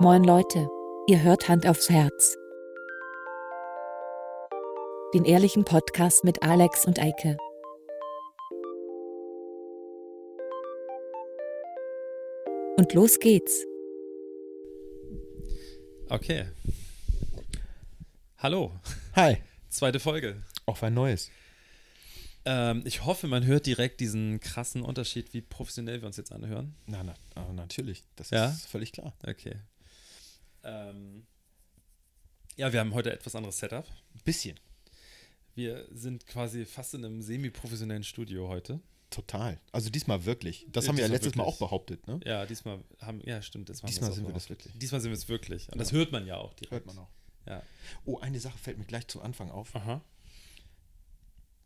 Moin Leute, ihr hört Hand aufs Herz. Den ehrlichen Podcast mit Alex und Eike. Und los geht's. Okay. Hallo, Hi. zweite Folge. Auf ein neues. Ähm, ich hoffe, man hört direkt diesen krassen Unterschied, wie professionell wir uns jetzt anhören. Na, na, natürlich. Das Ja? ist völlig klar. Okay. Ähm, ja, wir haben heute etwas anderes Setup. Ein bisschen. Wir sind quasi fast in einem semi-professionellen Studio heute. Total. Also diesmal wirklich. Das Ja, haben wir ja letztes Mal wirklich. auch behauptet, ne? Ja, diesmal haben, ja, stimmt. Diesmal sind wir das wirklich. Diesmal sind wir es wirklich. Und das Ja. hört man ja auch direkt. Hört man auch. Ja. Oh, eine Sache fällt mir gleich zu Anfang auf. Aha.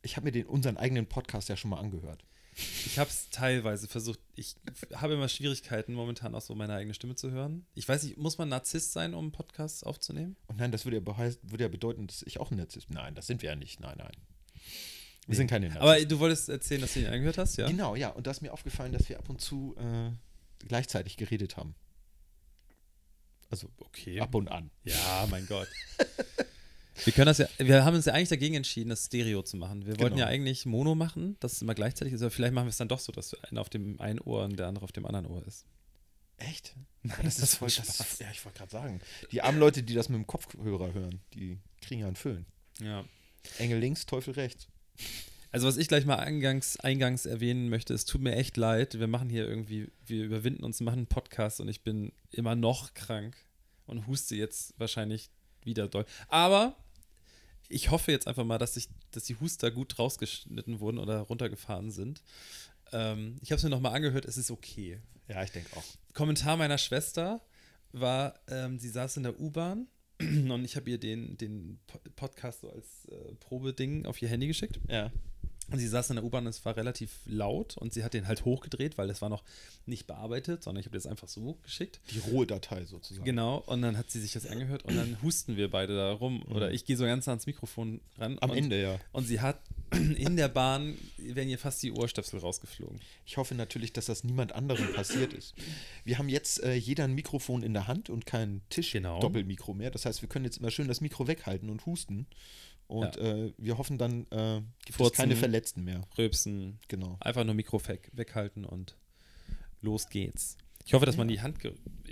Ich habe mir den, unseren eigenen Podcast ja schon mal angehört. Ich habe es teilweise versucht. Ich habe immer Schwierigkeiten, momentan auch so meine eigene Stimme zu hören. Ich weiß nicht, muss man Narzisst sein, um Podcasts aufzunehmen? Und nein, das würde ja, würde ja bedeuten, dass ich auch ein Narzisst bin. Nein, das sind wir ja nicht. Nein, nein. Wir Nee. sind keine Aber Narzissten. du wolltest erzählen, dass du ihn angehört hast, ja? Genau, ja. Und da ist mir aufgefallen, dass wir ab und zu äh, gleichzeitig geredet haben. Also Okay. ab und an. Ja, mein Gott. Wir können das ja, wir haben uns ja eigentlich dagegen entschieden, das Stereo zu machen. Wir wollten Genau. ja eigentlich Mono machen, dass es immer gleichzeitig ist, aber vielleicht machen wir es dann doch so, dass einer auf dem einen Ohr und der andere auf dem anderen Ohr ist. Echt? Nein, das ist voll das, Ja, ich wollte gerade sagen. Die armen Leute, die das mit dem Kopfhörer hören, die kriegen ja einen Föhn. Ja. Engel links, Teufel rechts. Also was ich gleich mal eingangs, eingangs erwähnen möchte, es tut mir echt leid, wir machen hier irgendwie, wir überwinden uns, machen einen Podcast und ich bin immer noch krank und huste jetzt wahrscheinlich wieder doll. Aber ich hoffe jetzt einfach mal, dass, ich, dass die Huster gut rausgeschnitten wurden oder runtergefahren sind. Ähm, ich habe es mir nochmal angehört, es ist okay. Ja, ich denke auch. Kommentar meiner Schwester war, ähm, sie saß in der U-Bahn und ich habe ihr den, den Po- Podcast so als äh, Probeding auf ihr Handy geschickt. Ja. Und sie saß in der U-Bahn und es war relativ laut und sie hat den halt hochgedreht, weil das war noch nicht bearbeitet, sondern ich habe das einfach so geschickt. Die rohe Datei sozusagen. Genau, und dann hat sie sich das angehört und dann husten wir beide da rum. Oder ich gehe so ganz nah ans Mikrofon ran. Am und, Ende, ja. Und sie hat in der Bahn, wären ihr fast die Ohrstöpsel rausgeflogen. Ich hoffe natürlich, dass das niemand anderem passiert ist. Wir haben jetzt äh, jeder ein Mikrofon in der Hand und kein Genau. Tisch-Doppelmikro mehr. Das heißt, wir können jetzt immer schön das Mikro weghalten und husten. Und Ja. äh, wir hoffen dann, äh, gibt Furzen. es keine Verletzten mehr. Röpsen, Genau. einfach nur Mikro weg, weghalten und los geht's. Ich hoffe, dass man Ja. die Hand,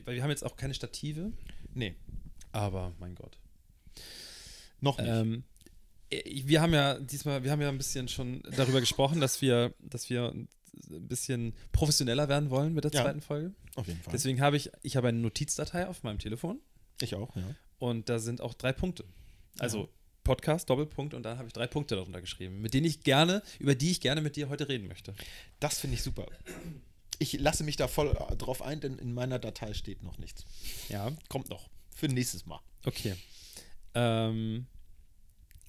weil wir haben jetzt auch keine Stative, Nee, aber mein Gott. noch nicht. Ähm, äh, wir haben ja diesmal, wir haben ja ein bisschen schon darüber gesprochen, dass wir, dass wir ein bisschen professioneller werden wollen mit der Ja. zweiten Folge. Auf jeden Fall. Deswegen habe ich, ich habe eine Notizdatei auf meinem Telefon ich auch, ja. und da sind auch drei Punkte. Also Ja. Podcast, Doppelpunkt und dann habe ich drei Punkte darunter geschrieben, mit denen ich gerne, über die ich gerne mit dir heute reden möchte. Das finde ich super. Ich lasse mich da voll drauf ein, denn in meiner Datei steht noch nichts. Ja, Kommt noch. Für nächstes Mal. okay. Ähm,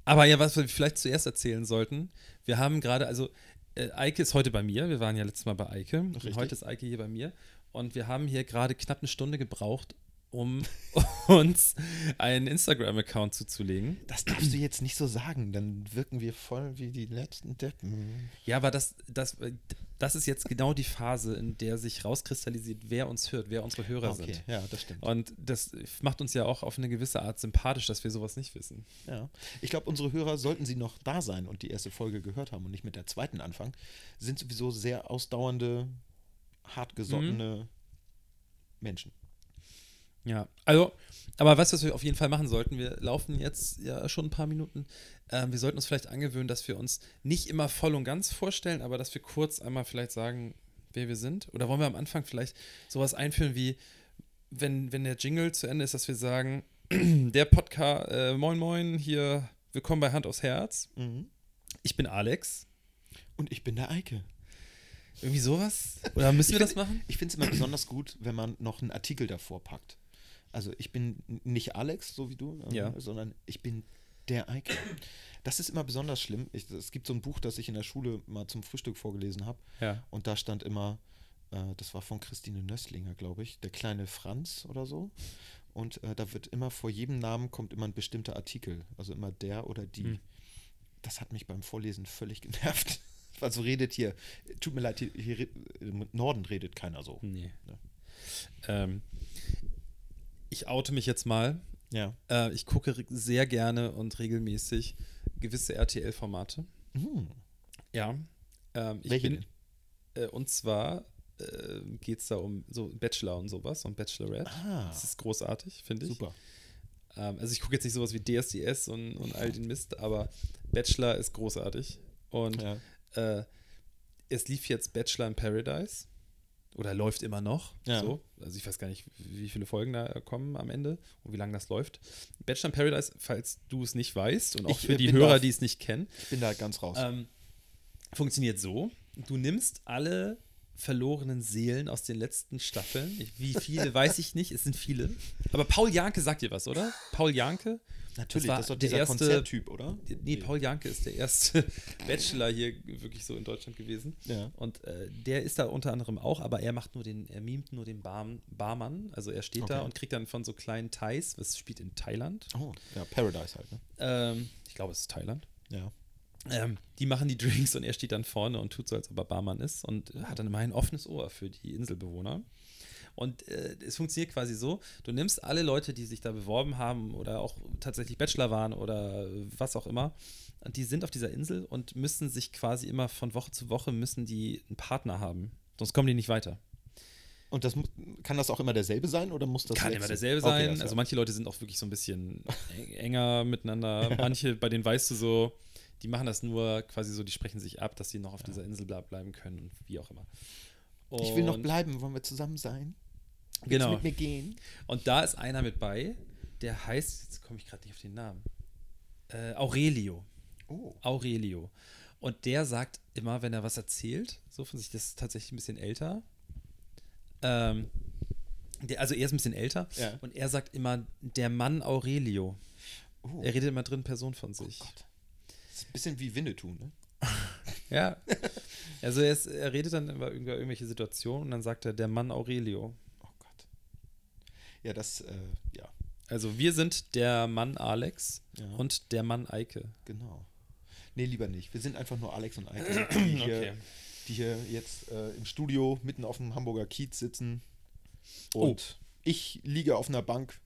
aber ja, was wir vielleicht zuerst erzählen sollten, wir haben gerade, also äh, Eike ist heute bei mir, wir waren ja letztes Mal bei Eike und heute ist Eike hier bei mir und wir haben hier gerade knapp eine Stunde gebraucht, um uns einen Instagram-Account zuzulegen. Das darfst du jetzt nicht so sagen, dann wirken wir voll wie die letzten Deppen. Ja, aber das, das, das ist jetzt genau die Phase, in der sich rauskristallisiert, wer uns hört, wer unsere Hörer Okay, sind. ja, das stimmt. Und das macht uns ja auch auf eine gewisse Art sympathisch, dass wir sowas nicht wissen. Ja. Ich glaube, unsere Hörer, sollten sie noch da sein und die erste Folge gehört haben und nicht mit der zweiten anfangen, sind sowieso sehr ausdauernde, hartgesottene Menschen. Ja, also, aber was, was wir auf jeden Fall machen sollten, wir laufen jetzt ja schon ein paar Minuten. Ähm, wir sollten uns vielleicht angewöhnen, dass wir uns nicht immer voll und ganz vorstellen, aber dass wir kurz einmal vielleicht sagen, wer wir sind. Oder wollen wir am Anfang vielleicht sowas einführen wie, wenn, wenn der Jingle zu Ende ist, dass wir sagen, der Podcast, äh, moin moin, hier, willkommen bei Hand aufs Herz. Ich bin Alex. Und ich bin der Eike. Irgendwie sowas? Oder müssen wir Ich das find- machen? Ich finde es immer besonders gut, wenn man noch einen Artikel davor packt. Also ich bin nicht Alex, so wie du, äh, Ja. sondern ich bin der Eike. Das ist immer besonders schlimm. Ich, es gibt so ein Buch, das ich in der Schule mal zum Frühstück vorgelesen habe. Ja. Und da stand immer, äh, das war von Christine Nösslinger, glaube ich, der kleine Franz oder so. Und äh, da wird immer vor jedem Namen kommt immer ein bestimmter Artikel. Also immer der oder die. Hm. Das hat mich beim Vorlesen völlig genervt. Also redet hier, tut mir leid, hier, hier im Norden redet keiner so. Nee. Ja. Ähm, ich oute mich jetzt mal. Ja. Äh, ich gucke sehr gerne und regelmäßig gewisse RTL-Formate. Hm. Ja. Ähm, ich Welche bin, äh, und zwar äh, geht es da um so Bachelor und sowas und Bachelorette. Ah. Das ist großartig, finde ich. Super. Ähm, also ich gucke jetzt nicht sowas wie DSDS und, und all den Mist, aber Bachelor ist großartig. Und Ja. äh, es lief jetzt Bachelor in Paradise. Oder läuft immer noch. Ja. So. Also ich weiß gar nicht, wie viele Folgen da kommen am Ende und wie lange das läuft. Bachelor in Paradise, falls du es nicht weißt und auch Ich, für äh, die bin Hörer, da- die es nicht kennen, Ich bin da ganz raus. ähm, funktioniert so: Du nimmst alle verlorenen Seelen aus den letzten Staffeln. Ich- Wie viele, weiß ich nicht. Es sind viele. Aber Paul Janke sagt dir was, oder? Paul Janke? Natürlich, war das ist doch der dieser erste- Konzerttyp, oder? Nee, Paul Janke ist der erste Bachelor hier wirklich so in Deutschland gewesen. Ja. Und äh, der ist da unter anderem auch, aber er macht nur den, er mimt nur den Bar, Barmann. Also er steht da Okay. und kriegt dann von so kleinen Thais, was spielt in Thailand. Oh, ja, Paradise halt, ne? Ähm, ich glaube, es ist Thailand. Ja. Ähm, die machen die Drinks und er steht dann vorne und tut so, als ob er Barmann ist und hat dann immer ein offenes Ohr für die Inselbewohner. Und äh, es funktioniert quasi so: Du nimmst alle Leute, die sich da beworben haben oder auch tatsächlich Bachelor waren oder was auch immer, die sind auf dieser Insel und müssen sich quasi immer von Woche zu Woche müssen die einen Partner haben. Sonst kommen die nicht weiter. Und das kann das auch immer derselbe sein oder muss das Kann wechseln? immer derselbe Okay, sein. das also manche Leute sind auch wirklich so ein bisschen eng- enger miteinander. Manche, bei denen weißt du so, die machen das nur quasi so, die sprechen sich ab, dass sie noch auf dieser Insel ble bleiben können und wie auch immer. ich will noch Und- bleiben, wollen wir zusammen sein? Willst Genau. mit mir gehen? Und da ist einer mit bei, der heißt, jetzt komme ich gerade nicht auf den Namen, äh, Aurelio. Oh. Aurelio. Und der sagt immer, wenn er was erzählt, so von sich, das ist tatsächlich ein bisschen älter. Ähm, der, also er ist ein bisschen älter Ja. und er sagt immer, der Mann Aurelio. Oh. Er redet immer drin Person von sich. Gott. Ist ein bisschen wie Winnetou, ne? Ja. Also er, ist, er redet dann über, irgendwelche Situationen und dann sagt er, der Mann Aurelio. Oh Gott. Ja, das, äh, ja, Also wir sind der Mann Alex Ja. und der Mann Eike. genau. Nee, lieber nicht. Wir sind einfach nur Alex und Eike, die hier, Okay. die hier jetzt äh, im Studio mitten auf dem Hamburger Kiez sitzen. Oh. Und ich liege auf einer Bank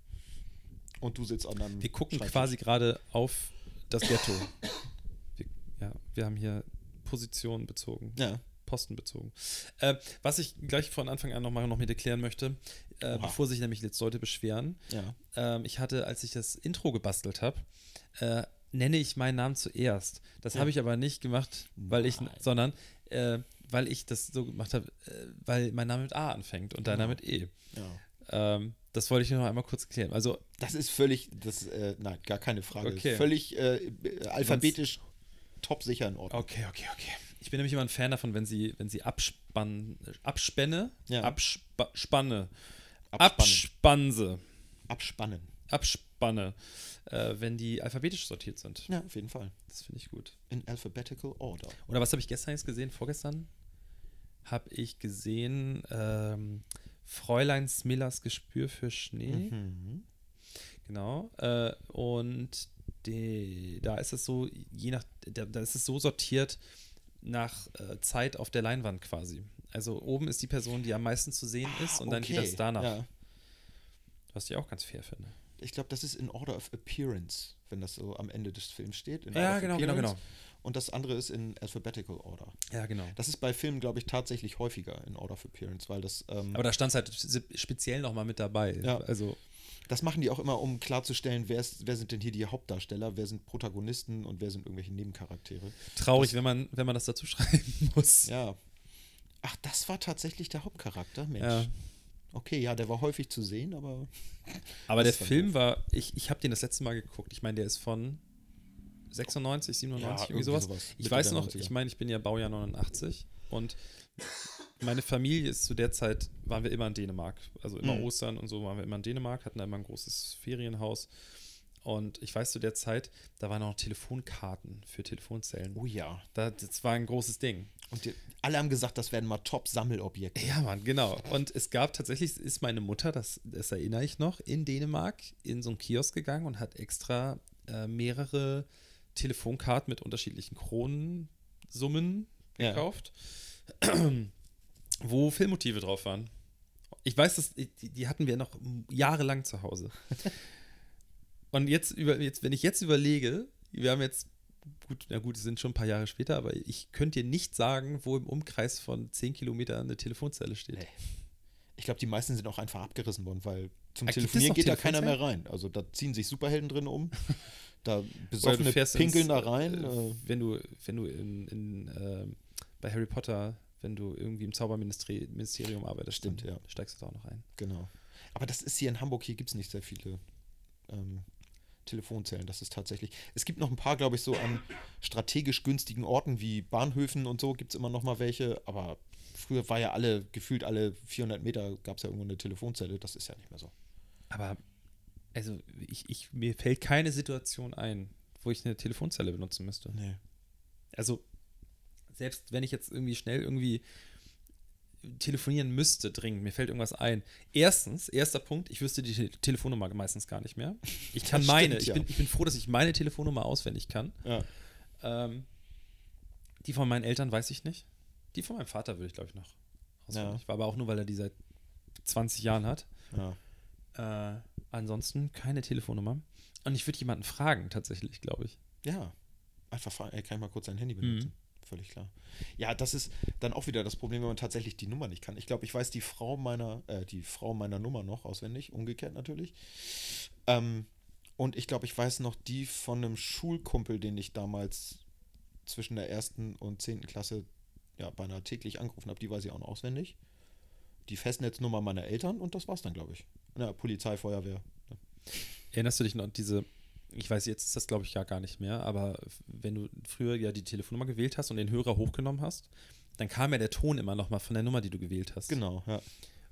und du sitzt an einem Wir gucken quasi gerade auf das Ghetto. wir, haben hier Position bezogen, Ja. Posten bezogen. Äh, was ich gleich von Anfang an nochmal noch mit erklären möchte, äh, bevor sich nämlich jetzt Leute beschweren, Ja. ähm, ich hatte, als ich das Intro gebastelt habe, äh, nenne ich meinen Namen zuerst. Das Ja. habe ich aber nicht gemacht, weil ich, Nein. sondern äh, weil ich das so gemacht habe, äh, weil mein Name mit A anfängt und deiner Genau. mit E. ja. Ähm, das wollte ich nur noch einmal kurz klären. Also Das ist völlig, das, äh, nein, gar keine Frage. Okay. Völlig äh, alphabetisch top sicher in Ordnung. Okay, okay, okay. Ich bin nämlich immer ein Fan davon, wenn sie, wenn sie abspannen, abspenne, Ja. abspa spanne, Abspannen. abspanse, Abspannen. abspanne, äh, wenn die alphabetisch sortiert sind. Ja, auf jeden Fall. Das finde ich gut. In alphabetical order. Oder was habe ich gestern jetzt gesehen? Vorgestern habe ich gesehen ähm, Fräulein Smillers Gespür für Schnee. Mhm. Genau. Äh, und die, da ist es so, je nach, da, da ist es so sortiert nach äh, Zeit auf der Leinwand quasi. Also oben ist die Person, die am meisten zu sehen ist, und dann geht Ah, Okay, das danach. Ja. Was ich auch ganz fair finde. Ich glaube, das ist in Order of Appearance, wenn das so am Ende des Films steht. Ja, genau, genau, genau. Und das andere ist in alphabetical order. Ja, genau. Das ist bei Filmen, glaube ich, tatsächlich häufiger in Order of Appearance, weil das, ähm, Aber da stand es halt speziell nochmal mit dabei. Ja. Also, das machen die auch immer, um klarzustellen, wer, ist, wer sind denn hier die Hauptdarsteller, wer sind Protagonisten und wer sind irgendwelche Nebencharaktere. traurig, Das- wenn man, wenn man das dazu schreiben muss. Ja. Ach, das war tatsächlich der Hauptcharakter, Mensch. Ja. Okay, ja, der war häufig zu sehen, aber Aber der Film war, ich, ich habe den das letzte Mal geguckt. Ich meine, der ist von 96, 97, Ja, irgendwie irgendwie sowas. sowas. Ich weiß noch, 90er. ich meine, ich bin ja Baujahr 89 und meine Familie ist zu der Zeit, waren wir immer in Dänemark. Also immer Mhm. Ostern und so waren wir immer in Dänemark, hatten da immer ein großes Ferienhaus. Und ich weiß zu der Zeit, da waren auch noch Telefonkarten für Telefonzellen. oh ja. Da, das war ein großes Ding. Und die, alle haben gesagt, das werden mal Top-Sammelobjekte. Ja, Mann, genau. Und es gab tatsächlich, ist meine Mutter, das, das erinnere ich noch, in Dänemark in so einen Kiosk gegangen und hat extra äh, mehrere Telefonkarten mit unterschiedlichen Kronensummen Ja. wo Filmmotive drauf waren. Ich weiß, dass, die, hatten wir noch jahrelang zu Hause. Und jetzt, über, jetzt, wenn ich jetzt überlege, wir haben jetzt, gut, na gut, es sind schon ein paar Jahre später, aber ich könnte dir nicht sagen, wo im Umkreis von 10 Kilometern eine Telefonzelle steht. Nee. Ich glaube, die meisten sind auch einfach abgerissen worden, weil zum Ah, gibt Telefonieren geht da keiner mehr rein. Also da ziehen sich Superhelden drin um. Da besoffene pinkeln ins, da rein. Äh, Äh, wenn du, wenn du in, in, ähm, bei Harry Potter, wenn du irgendwie im Zauberministerium arbeitest, Stimmt, ja. steigst du da auch noch ein. genau. Aber das ist hier in Hamburg, hier gibt es nicht sehr viele ähm, Telefonzellen. Das ist tatsächlich. Es gibt noch ein paar, glaube ich, so an strategisch günstigen Orten wie Bahnhöfen und so gibt es immer noch mal welche. Aber früher war ja alle, gefühlt alle 400 Meter gab es ja irgendwo eine Telefonzelle. Das ist ja nicht mehr so. Aber, also, ich, ich, mir fällt keine Situation ein, wo ich eine Telefonzelle benutzen müsste. Nee. Also, selbst wenn ich jetzt irgendwie schnell irgendwie telefonieren müsste, dringend, mir fällt irgendwas ein. Erstens, erster Punkt, ich wüsste die Te Telefonnummer meistens gar nicht mehr. Ich kann Das meine, stimmt, ich, ja. bin, ich bin froh, dass ich meine Telefonnummer auswendig kann. Ja. Ähm, die von meinen Eltern weiß ich nicht. Die von meinem Vater würde ich, glaube ich, noch auswendig. War aber auch nur, weil er die seit 20 Jahren hat. Ja. Äh, ansonsten keine Telefonnummer. Und ich würde jemanden fragen, tatsächlich, glaube ich. Ja, einfach fragen, ey, kann ich mal kurz dein Handy Mhm. Völlig klar. Ja, das ist dann auch wieder das Problem, wenn man tatsächlich die Nummer nicht kann. Ich glaube, ich weiß die Frau meiner, äh, die Frau meiner Nummer noch auswendig, umgekehrt natürlich. Ähm, und ich glaube, ich weiß noch die von einem Schulkumpel, den ich damals zwischen der ersten und zehnten Klasse ja beinahe täglich angerufen habe, die weiß ich auch noch auswendig. Die Festnetznummer meiner Eltern und das war's dann, glaube ich. Na, Polizei, Feuerwehr. Erinnerst du dich noch an diese, ich weiß, jetzt ist das glaube ich ja gar nicht mehr, aber wenn du früher ja die Telefonnummer gewählt hast und den Hörer hochgenommen hast, dann kam ja der Ton immer noch mal von der Nummer, die du gewählt hast. Genau, ja.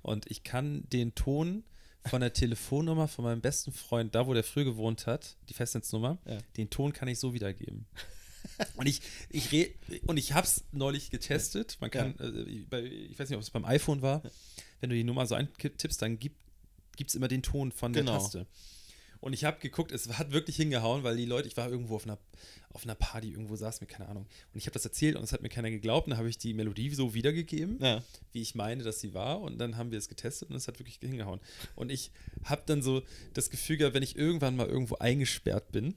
Und ich kann den Ton von der Telefonnummer von meinem besten Freund, da wo der früher gewohnt hat, die Festnetznummer, Ja. den Ton kann ich so wiedergeben. Und ich, ich re und ich habe es neulich getestet. Man kann, äh, bei, ich weiß nicht, ob es beim iPhone war, wenn du die Nummer so eintippst, dann gibt es immer den Ton von der Genau. Taste. Und ich habe geguckt, es hat wirklich hingehauen, weil die Leute, ich war irgendwo auf einer, auf einer Party, irgendwo saß mir, keine Ahnung. Und ich habe das erzählt und es hat mir keiner geglaubt. Und dann habe ich die Melodie so wiedergegeben Ja. wie ich meine, dass sie war. Und dann haben wir es getestet und es hat wirklich hingehauen. Und ich habe dann so das Gefühl gehabt, wenn ich irgendwann mal irgendwo eingesperrt bin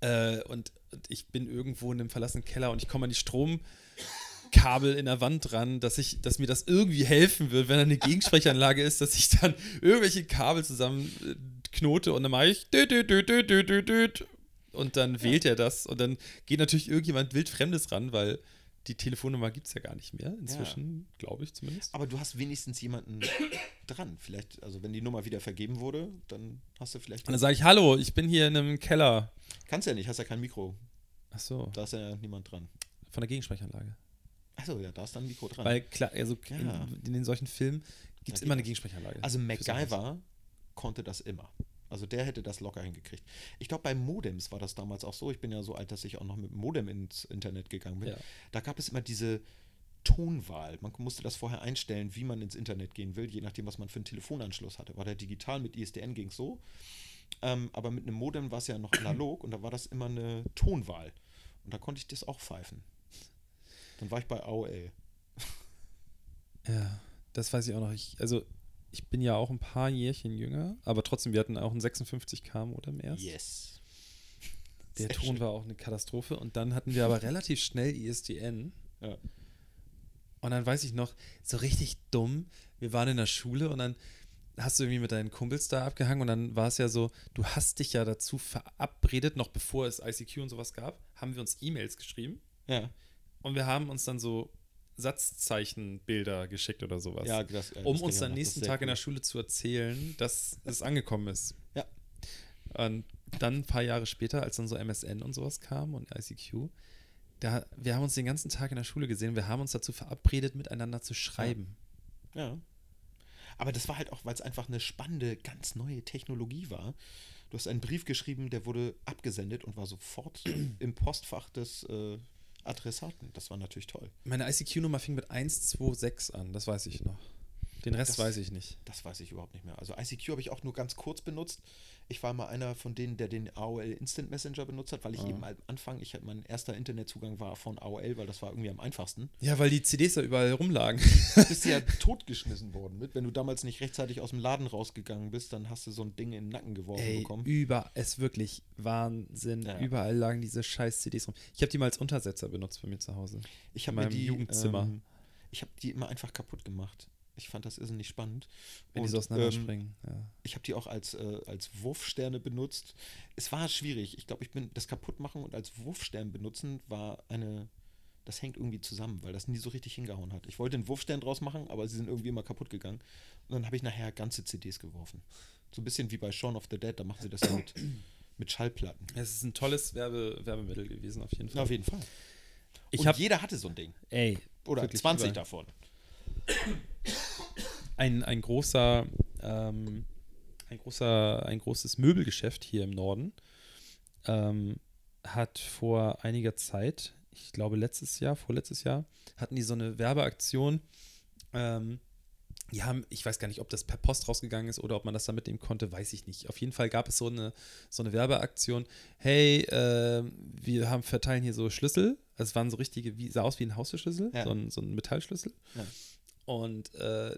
äh, und, und ich bin irgendwo in einem verlassenen Keller und ich komme an die Stromkabel in der Wand dran, dass ich, dass mir das irgendwie helfen wird, wenn da eine Gegensprechanlage ist, dass ich dann irgendwelche Kabel zusammen äh, knote und dann mache ich düt, düt, düt, düt, düt, düt, und dann wählt er das und dann geht natürlich irgendjemand wildfremdes ran, weil die Telefonnummer gibt es ja gar nicht mehr inzwischen, glaube ich zumindest. Aber du hast wenigstens jemanden dran. Vielleicht, also wenn die Nummer wieder vergeben wurde, dann hast du vielleicht. Und dann sage ich, hallo, ich bin hier in einem Keller. Kannst ja nicht, hast ja kein Mikro. Ach so, Da ist ja niemand dran. von der Gegensprechanlage. Achso, ja, da ist dann ein Mikro dran. Weil klar, also Ja. in, in den solchen Filmen gibt es Ja, immer eine Gegensprechanlage. also. MacGyver konnte das immer. Also der hätte das locker hingekriegt. Ich glaube, bei Modems war das damals auch so. Ich bin ja so alt, dass ich auch noch mit dem Modem ins Internet gegangen bin. Ja. Da gab es immer diese Tonwahl. Man musste das vorher einstellen, wie man ins Internet gehen will, je nachdem, was man für einen Telefonanschluss hatte. War der digital mit ISDN ging es so. Ähm, aber mit einem Modem war es ja noch analog und da war das immer eine Tonwahl. Und da konnte ich das auch pfeifen. Dann war ich bei AOL. Ja, das weiß ich auch noch. Ich, also, ich bin ja auch ein paar Jährchen jünger, aber trotzdem, wir hatten auch ein 56K Modem erst. Yes. Der Sehr Ton schön. war auch eine Katastrophe. Und dann hatten wir aber relativ schnell ISDN. Ja. Und dann weiß ich noch, so richtig dumm, wir waren in der Schule und dann hast du irgendwie mit deinen Kumpels da abgehangen und dann war es ja so, du hast dich ja dazu verabredet, noch bevor es ICQ und sowas gab, haben wir uns E-Mails geschrieben Ja. und wir haben uns dann so Satzzeichenbilder geschickt oder sowas. Ja, das, äh, um das uns. Das nächsten Tag in cool. der Schule zu erzählen, dass es angekommen ist. Ja. Und dann ein paar Jahre später, als dann so MSN und sowas kam und ICQ, da, wir haben uns den ganzen Tag in der Schule gesehen, wir haben uns dazu verabredet, miteinander zu schreiben. Ja. Aber das war halt auch, weil es einfach eine spannende, ganz neue Technologie war. Du hast einen Brief geschrieben, der wurde abgesendet und war sofort im Postfach des äh, Adressaten. Das war natürlich toll. Meine ICQ-Nummer fing mit 126 an, das weiß ich noch. Den Rest Das- weiß ich nicht. Das weiß ich überhaupt nicht mehr. Also ICQ habe ich auch nur ganz kurz benutzt. Ich war mal einer von denen, der den AOL Instant Messenger benutzt hat, weil ich Ah. eben am Anfang, ich hatte mein erster Internetzugang war von AOL, weil das war irgendwie am einfachsten. Ja, weil die CDs da überall rumlagen. Du bist ja totgeschmissen worden mit. Wenn du damals nicht rechtzeitig aus dem Laden rausgegangen bist, dann hast du so ein Ding in den Nacken geworfen Ey, bekommen. über, es wirklich Wahnsinn. Ja. Überall lagen diese scheiß CDs rum. Ich habe die mal als Untersetzer benutzt bei mir zu Hause. Ich habe in meinem die Jugendzimmer. Ähm, ich habe die immer einfach kaputt gemacht. Ich fand das irrsinnig spannend. Wenn die Und, so ähm, auseinanderspringen. ja. Ich habe die auch als, äh, als Wurfsterne benutzt. Es war schwierig. Ich glaube, ich bin das kaputtmachen und als Wurfstern benutzen war eine. Das hängt irgendwie zusammen, weil das nie so richtig hingehauen hat. Ich wollte einen Wurfstern draus machen, aber sie sind irgendwie immer kaputt gegangen. Und dann habe ich nachher ganze CDs geworfen. So ein bisschen wie bei Shaun of the Dead, da machen sie das ja mit, mit Schallplatten. Es ist ein tolles Werbe, Werbemittel gewesen, auf jeden Fall. Auf jeden Fall. ich und habe, jeder hatte so ein Ding. ey, Oder wirklich 20 überall. davon. Ein, ein großer, ähm, ein großer, ein großes Möbelgeschäft hier im Norden ähm, hat vor einiger Zeit, ich glaube letztes Jahr, vorletztes Jahr, hatten die so eine Werbeaktion. Ähm, die haben, ich weiß gar nicht, ob das per Post rausgegangen ist oder ob man das da mitnehmen konnte, weiß ich nicht. Auf jeden Fall gab es so eine, so eine Werbeaktion. Hey, äh, wir haben verteilen hier so Schlüssel. Also Es waren so richtige, wie, sah aus wie ein Haustürschlüssel, Ja. so, ein, so ein Metallschlüssel. Ja. Und äh,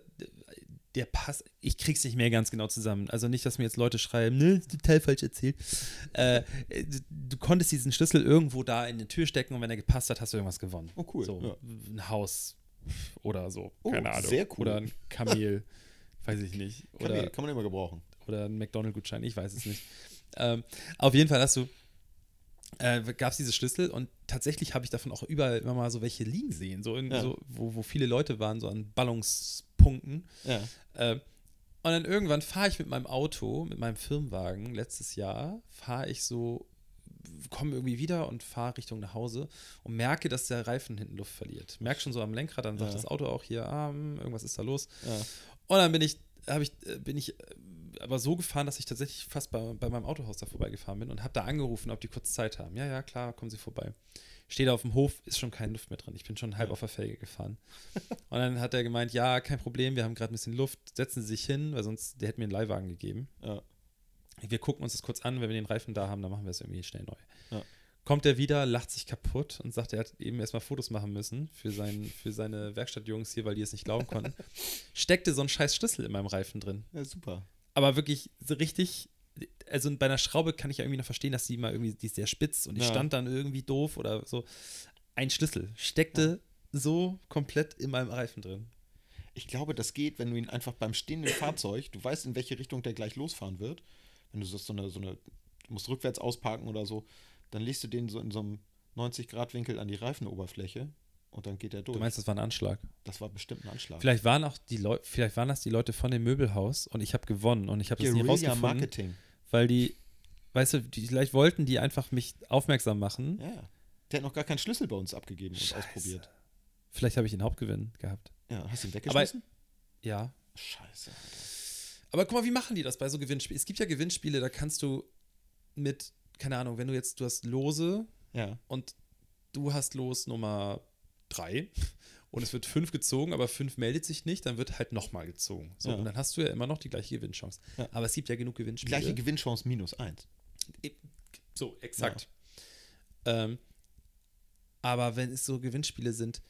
der Pass, ich krieg's nicht mehr ganz genau zusammen. Also nicht, dass mir jetzt Leute schreiben, ne, total falsch erzählt. Äh, du, du konntest diesen Schlüssel irgendwo da in die Tür stecken und wenn er gepasst hat, hast du irgendwas gewonnen. Oh, cool. So, Ja. ein Haus oder so. Oh, Keine Ahnung. sehr cool. Oder ein Kamel. weiß ich nicht. Oder, man- kann man immer gebrauchen. oder ein McDonald-Gutschein, ich weiß es nicht. ähm, auf jeden Fall hast du, äh, gab es diese Schlüssel und tatsächlich habe ich davon auch überall immer mal so welche liegen sehen, so, in, Ja. so wo, wo viele Leute waren, so an Ballungspunkten. Ja. Äh, und dann irgendwann fahre ich mit meinem Auto, mit meinem Firmenwagen, letztes Jahr, fahre ich so, komme irgendwie wieder und fahre Richtung nach Hause und merke, dass der Reifen hinten Luft verliert. Merke schon so am Lenkrad, dann sagt Ja. das Auto auch hier, ah, hm, irgendwas ist da los. Ja. Und dann bin ich, habe ich, äh, bin ich äh, aber so gefahren, dass ich tatsächlich fast bei, bei meinem Autohaus da vorbeigefahren bin und habe da angerufen, ob die kurz Zeit haben. Ja, ja, klar, kommen Sie vorbei. Steht auf dem Hof, ist schon keine Luft mehr drin. Ich bin schon halb auf der Felge gefahren. Und dann hat er gemeint, ja, kein Problem, wir haben gerade ein bisschen Luft, setzen Sie sich hin, weil sonst, der hätte mir einen Leihwagen gegeben. Ja. Wir gucken uns das kurz an, wenn wir den Reifen da haben, dann machen wir es irgendwie schnell neu. Ja. Kommt er wieder, lacht sich kaputt und sagt, er hat eben erstmal Fotos machen müssen für, sein, für seine Werkstattjungs hier, weil die es nicht glauben konnten. Steckte so ein scheiß Schlüssel in meinem Reifen drin. ja, super. Aber wirklich so richtig, also bei einer Schraube kann ich ja irgendwie noch verstehen, dass die mal irgendwie, die ist sehr spitz und die Ja. stand dann irgendwie doof oder so. Ein Schlüssel steckte so komplett in meinem Reifen drin. Ich glaube, das geht, wenn du ihn einfach beim stehenden Fahrzeug, du weißt, in welche Richtung der gleich losfahren wird. Wenn du so so eine, so eine, du musst rückwärts ausparken oder so, dann legst du den so in so einem 90-Grad-Winkel an die Reifenoberfläche und dann geht er durch. Du meinst, das war ein Anschlag? das war bestimmt ein Anschlag. Vielleicht waren auch die Leute, vielleicht waren das die Leute von dem Möbelhaus und ich habe gewonnen und ich habe das nie rausgefunden, Marketing. weil die, weißt du, die, vielleicht wollten die einfach mich aufmerksam machen. Ja. Der hat noch gar keinen Schlüssel bei uns abgegeben und Scheiße. ausprobiert. Vielleicht habe ich den Hauptgewinn gehabt. Ja, hast du ihn weggeschmissen? Ja. Scheiße. Aber guck mal, wie machen die das bei so Gewinnspielen? Es gibt ja Gewinnspiele, da kannst du mit, keine Ahnung, wenn du jetzt, du hast Lose Ja. und du hast Los Nummer drei und es wird fünf gezogen, aber fünf meldet sich nicht, dann wird halt nochmal gezogen. So, Ja. und dann hast du ja immer noch die gleiche Gewinnchance. Ja. Aber es gibt ja genug Gewinnspiele. Gleiche Gewinnchance minus eins. So, exakt. Ähm, aber wenn es so Gewinnspiele sind,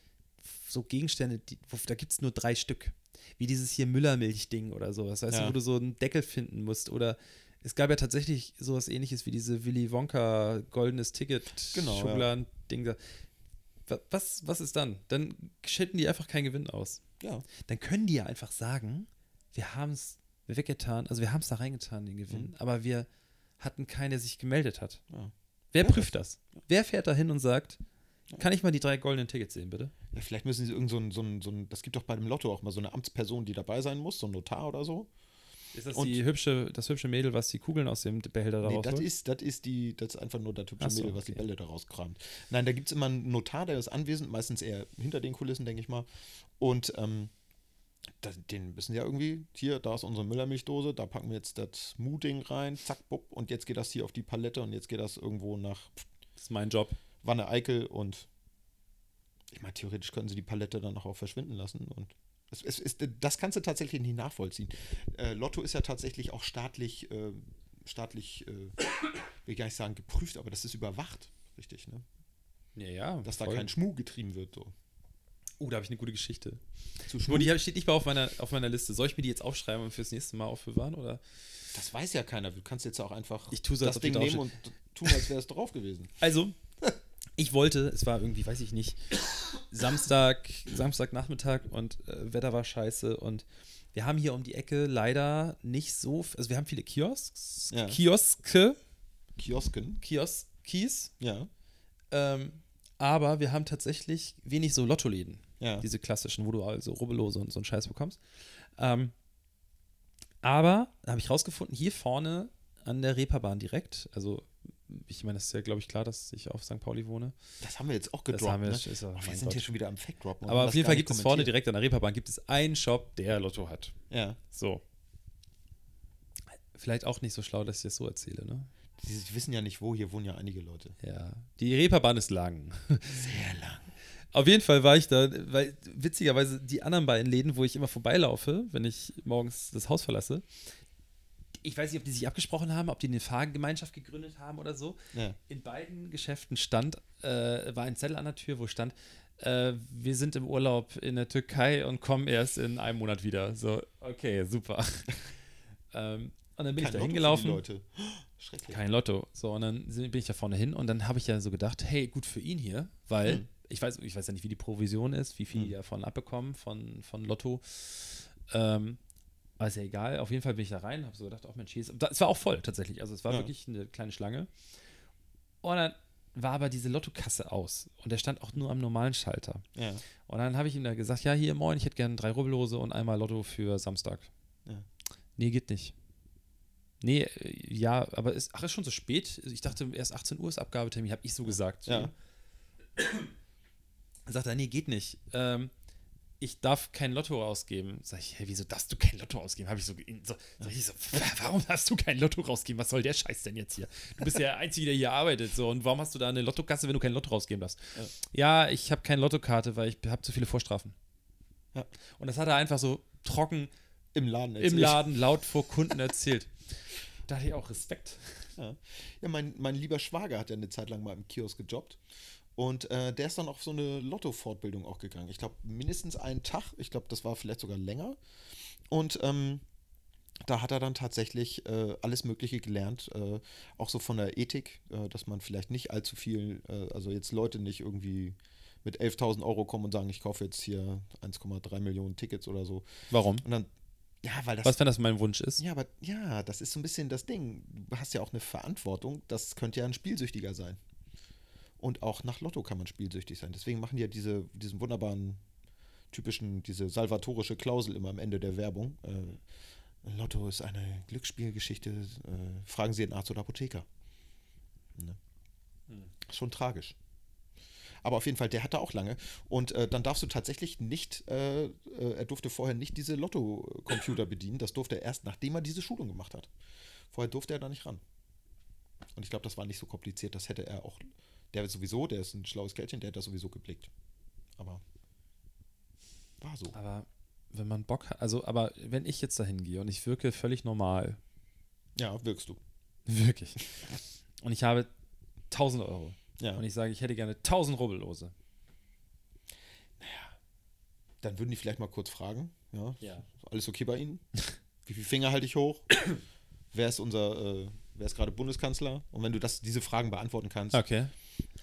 so Gegenstände, die, da gibt es nur drei Stück. Wie dieses hier Müllermilch-Ding oder sowas, weißt Ja. du, wo du so einen Deckel finden musst. Oder es gab ja tatsächlich sowas ähnliches wie diese Willy Wonka goldenes Ticket Genau, ja. Schokoladen-Ding da. Wa- Was, was ist dann? Dann schätten die einfach keinen Gewinn aus. Ja. Dann können die ja einfach sagen, wir haben es weggetan, also wir haben es da reingetan, den Gewinn, Mhm. aber wir hatten keinen, der sich gemeldet hat. ja. Wer Ja, prüft das? Wer fährt da hin und sagt, Ja. kann ich mal die drei goldenen Tickets sehen, bitte? Ja, vielleicht müssen sie irgend so ein, so ein, so ein, das gibt doch bei dem Lotto auch mal so eine Amtsperson, die dabei sein muss, so ein Notar oder so. Ist das Und- die hübsche, das hübsche Mädel, was die Kugeln aus dem Behälter da Nee, das ist, das ist die, das ist einfach nur das hübsche so, Mädel, was die okay. Bälle da rauskramt. Nein, da gibt es immer einen Notar, der ist anwesend, meistens eher hinter den Kulissen, denke ich mal. Und ähm, da, den müssen ja irgendwie, hier, da ist unsere Müllermilchdose, da packen wir jetzt das Mu-Ding rein, zack, bupp, und jetzt geht das hier auf die Palette und jetzt geht das irgendwo nach Das ist mein Job. Wanne Eickel und ich meine, theoretisch können sie die Palette dann auch, auch verschwinden lassen und Es, es, es, das kannst du tatsächlich nicht nachvollziehen. Äh, Lotto ist ja tatsächlich auch staatlich, äh, staatlich, äh, will ich gar nicht sagen geprüft, aber das ist überwacht, richtig, ne? Ja, ja. Dass da voll. kein Schmuh getrieben wird. So. Oh, da habe ich eine gute Geschichte. Zu Nur die steht nicht mal auf meiner, auf meiner Liste. Soll ich mir die jetzt aufschreiben und fürs nächste Mal aufbewahren? Oder? Das weiß ja keiner. Du kannst jetzt auch einfach Ich tue so, das Ding nehmen und tun, als wäre es drauf gewesen. Also, ich wollte, es war irgendwie, weiß ich nicht, Samstag, Samstagnachmittag und äh, Wetter war scheiße und wir haben hier um die Ecke leider nicht so, also wir haben viele Kiosks, Ja. Kioske, Kiosken. Kioskis, Ja. ähm, aber wir haben tatsächlich wenig so Lottoläden, Ja. diese klassischen, wo du also Rubbellose und so einen Scheiß bekommst. Ähm, aber da habe ich rausgefunden, hier vorne an der Reeperbahn direkt, also ich meine, das ist ja, glaube ich, klar, dass ich auf St. Pauli wohne. Das haben wir jetzt auch Das gedroppt. haben wir, ne? ist oh, wir sind Gott. hier schon wieder am Fact-Droppen. und Aber auf das jeden Fall gibt es vorne direkt an der Reeperbahn gibt es einen Shop, der Lotto hat. Ja. So. Vielleicht auch nicht so schlau, dass ich das so erzähle, ne? Die, die wissen ja nicht wo, hier wohnen ja einige Leute. Ja. Die Reeperbahn ist lang. Sehr lang. Auf jeden Fall war ich da, weil witzigerweise die anderen beiden Läden, wo ich immer vorbeilaufe, wenn ich morgens das Haus verlasse, ich weiß nicht, ob die sich abgesprochen haben, ob die eine Fahrgemeinschaft gegründet haben oder so. Ja. In beiden Geschäften stand, äh, war ein Zettel an der Tür, wo stand, äh, wir sind im Urlaub in der Türkei und kommen erst in einem Monat wieder. So, okay, super. ähm, und dann bin ich da hingelaufen. Kein Lotto. So, und dann bin ich da vorne hin und dann habe ich ja so gedacht, hey, gut für ihn hier, weil Hm. ich weiß, ich weiß ja nicht, wie die Provision ist, wie viel Hm. die davon abbekommen von, von Lotto. Ähm, aber ist ja egal. Auf jeden Fall bin ich da rein, habe so gedacht, oh Mensch, hier ist. Es war auch voll tatsächlich. Also es war Ja. wirklich eine kleine Schlange. Und dann war aber diese Lottokasse aus. Und der stand auch nur am normalen Schalter. Ja. Und dann habe ich ihm da gesagt, ja, hier, moin, ich hätte gerne drei Rubbellose und einmal Lotto für Samstag. Ja. Nee, geht nicht. Nee, äh, ja, aber ist, ach, ist schon so spät. Ich dachte, erst 18 Uhr ist Abgabetermin, habe ich so gesagt. Ja. sagt er, nee, geht nicht. Ähm, ich darf kein Lotto rausgeben. Sag ich, hey, wieso darfst du kein Lotto rausgeben? Habe ich so, so, sag ich so, warum darfst du kein Lotto rausgeben? Was soll der Scheiß denn jetzt hier? Du bist ja der Einzige, der hier arbeitet. So, und warum hast du da eine Lottokasse, wenn du kein Lotto rausgeben darfst? Ja, ich habe keine Lottokarte, weil ich habe zu viele Vorstrafen. Ja. Und das hat er einfach so trocken Im Laden. im. Laden laut vor Kunden erzählt. Da hatte ich auch Respekt. Ja, ja mein, mein lieber Schwager hat ja eine Zeit lang mal im Kiosk gejobbt. Und äh, der ist dann auf so eine Lotto-Fortbildung auch gegangen. Ich glaube, mindestens einen Tag. Ich glaube, das war vielleicht sogar länger. Und ähm, da hat er dann tatsächlich äh, alles Mögliche gelernt. Äh, auch so von der Ethik, äh, dass man vielleicht nicht allzu viel, äh, also jetzt Leute nicht irgendwie mit 11.000 Euro kommen und sagen, ich kaufe jetzt hier 1,3 Millionen Tickets oder so. Warum? Und dann, ja, weil das Was, wenn das mein Wunsch ist? ja, aber ja, das ist so ein bisschen das Ding. Du hast ja auch eine Verantwortung. Das könnte ja ein Spielsüchtiger sein. Und auch nach Lotto kann man spielsüchtig sein. Deswegen machen die ja diese, diesen wunderbaren, typischen, diese salvatorische Klausel immer am Ende der Werbung. Äh, Lotto ist eine Glücksspielgeschichte. Äh, fragen Sie den Arzt oder Apotheker. Ne? Schon tragisch. Aber auf jeden Fall, der hatte auch lange. Und äh, dann darfst du tatsächlich nicht, äh, äh, er durfte vorher nicht diese Lotto-Computer bedienen. Das durfte er erst, nachdem er diese Schulung gemacht hat. Vorher durfte er da nicht ran. Und ich glaube, das war nicht so kompliziert. Das hätte er auch, der sowieso, der ist ein schlaues Kerlchen, der hätte das sowieso geblickt. Aber war so. Aber wenn man Bock hat, also, aber wenn ich jetzt dahin gehe und ich wirke völlig normal, Ja, wirkst du. wirklich, und ich habe 1000 Euro Ja. und ich sage, ich hätte gerne 1000 Rubbellose. Dann würden die vielleicht mal kurz fragen. Ja, Ja. alles okay bei Ihnen? Wie viele Finger halte ich hoch? wer ist unser, äh, wer ist gerade Bundeskanzler? Und wenn du das, diese Fragen beantworten kannst, Okay.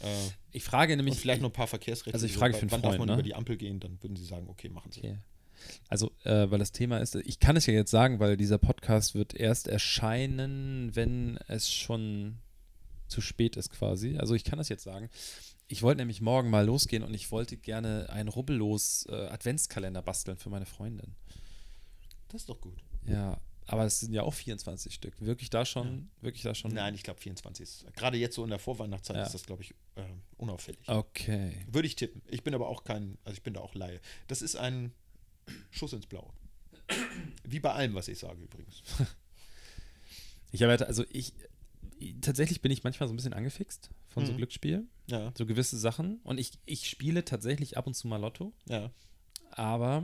Äh, Ich frage nämlich. vielleicht noch ein paar Verkehrsrechte. Also ich so, frage wann- für einen Wann darf Freund, man ne? über die Ampel gehen? Dann würden sie sagen, okay, machen Sie. Okay. Also, äh, weil das Thema ist, ich kann es ja jetzt sagen, weil dieser Podcast wird erst erscheinen, wenn es schon zu spät ist quasi. Also ich kann das jetzt sagen. Ich wollte nämlich morgen mal losgehen und ich wollte gerne einen rubbellos äh, Adventskalender basteln für meine Freundin. Das ist doch gut. Ja, aber es sind ja auch 24 Stück. Wirklich da schon, wirklich da schon. Nein, ich glaube 24 ist. Gerade jetzt so in der Vorweihnachtszeit Ja. ist das, glaube ich, äh, unauffällig. Okay. Würde ich tippen. Ich bin aber auch kein, also ich bin da auch Laie. Das ist ein Schuss ins Blaue. Wie bei allem, was ich sage übrigens. Ich habe halt, also ich, tatsächlich bin ich manchmal so ein bisschen angefixt von so Mhm. Glücksspiel, Ja, so gewisse Sachen. Und ich, ich spiele tatsächlich ab und zu mal Lotto. ja. Aber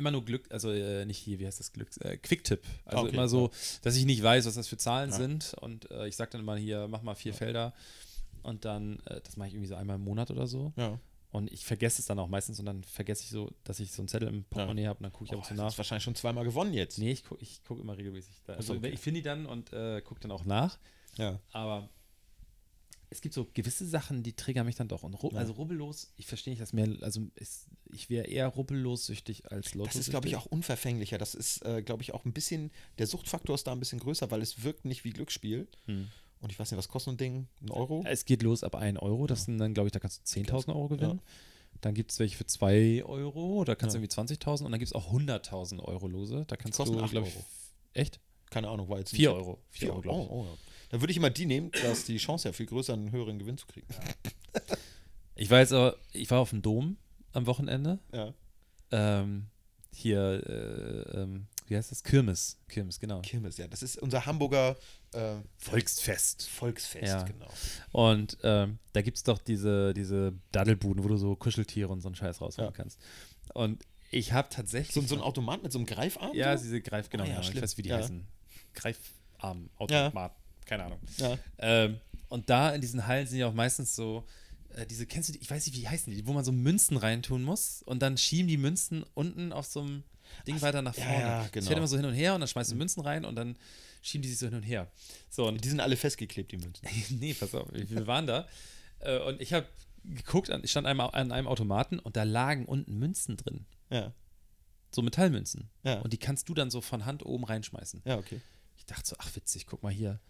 immer nur Glück, also äh, nicht hier, wie heißt das Glück? Äh, Quicktip. Also Okay, immer so, dass ich nicht weiß, was das für Zahlen Ja. sind. Und äh, ich sage dann immer hier, mach mal vier Felder. Und dann, äh, das mache ich irgendwie so einmal im Monat oder so. Ja. Und ich vergesse es dann auch meistens und dann vergesse ich so, dass ich so einen Zettel im Portemonnaie habe und dann gucke ich Oh, ab und zu du nach. hast wahrscheinlich schon zweimal gewonnen jetzt. Nee, ich gucke ich guck immer regelmäßig. Da. Also so, okay. ich finde die dann und äh, gucke dann auch nach. Ja. Aber es gibt so gewisse Sachen, die triggern mich dann doch. Und ru Ja. also rubbellos, ich verstehe nicht, dass mehr, also ist, ich wäre eher rubbellos süchtig als Lotto. Das ist, glaube ich, auch unverfänglicher. Das ist, äh, glaube ich, auch ein bisschen, der Suchtfaktor ist da ein bisschen größer, weil es wirkt nicht wie Glücksspiel. Hm. Und ich weiß nicht, was kostet so ein Ding? Ein Euro? Es geht los ab 1 Euro. Das sind dann, glaube ich, da kannst du 10.000 Euro gewinnen. Dann gibt es welche für 2 Euro, da kannst du Ja. irgendwie 20.000 und dann gibt es auch 100.000 Euro Lose. Da kannst du, glaube ich, Euro. echt? Keine Ahnung, war jetzt 4 nicht- Euro. 4 Vier Euro, glaube ich. oh, oh, ja. Dann würde ich immer die nehmen, da ist die Chance ja viel größer, einen höheren Gewinn zu kriegen. Ich war jetzt aber, ich war auf dem Dom am Wochenende. Ja. Ähm, hier, äh, ähm, wie heißt das? Kirmes. Kirmes, genau. Kirmes, ja. Das ist unser Hamburger äh, Volksfest. Volksfest, Ja. genau. Und ähm, da gibt es doch diese, diese Daddelbuden, wo du so Kuscheltiere und so einen Scheiß rausholen Ja. kannst. Und ich habe tatsächlich. So, so ein Automat mit so einem Greifarm? Ja, diese Greif, genau, Ah ja, genau. ich weiß, wie die Ja. heißen. Greifarm-Automat. Keine Ahnung. ja. Ähm, und da in diesen Hallen sind ja auch meistens so, äh, diese, kennst du die, ich weiß nicht, wie die heißen die, wo man so Münzen reintun muss und dann schieben die Münzen unten auf so einem Ding weiter nach vorne. ja, Das genau. fährt immer so hin und her und dann schmeißt du Münzen rein und dann schieben die sich so hin und her. So, und Die sind alle festgeklebt, die Münzen. nee, pass auf, wir waren da äh, und ich habe geguckt, ich stand einmal an einem Automaten und da lagen unten Münzen drin. Ja. So Metallmünzen. Ja. Und die kannst du dann so von Hand oben reinschmeißen. Ja, okay. Ich dachte so, ach witzig, guck mal hier.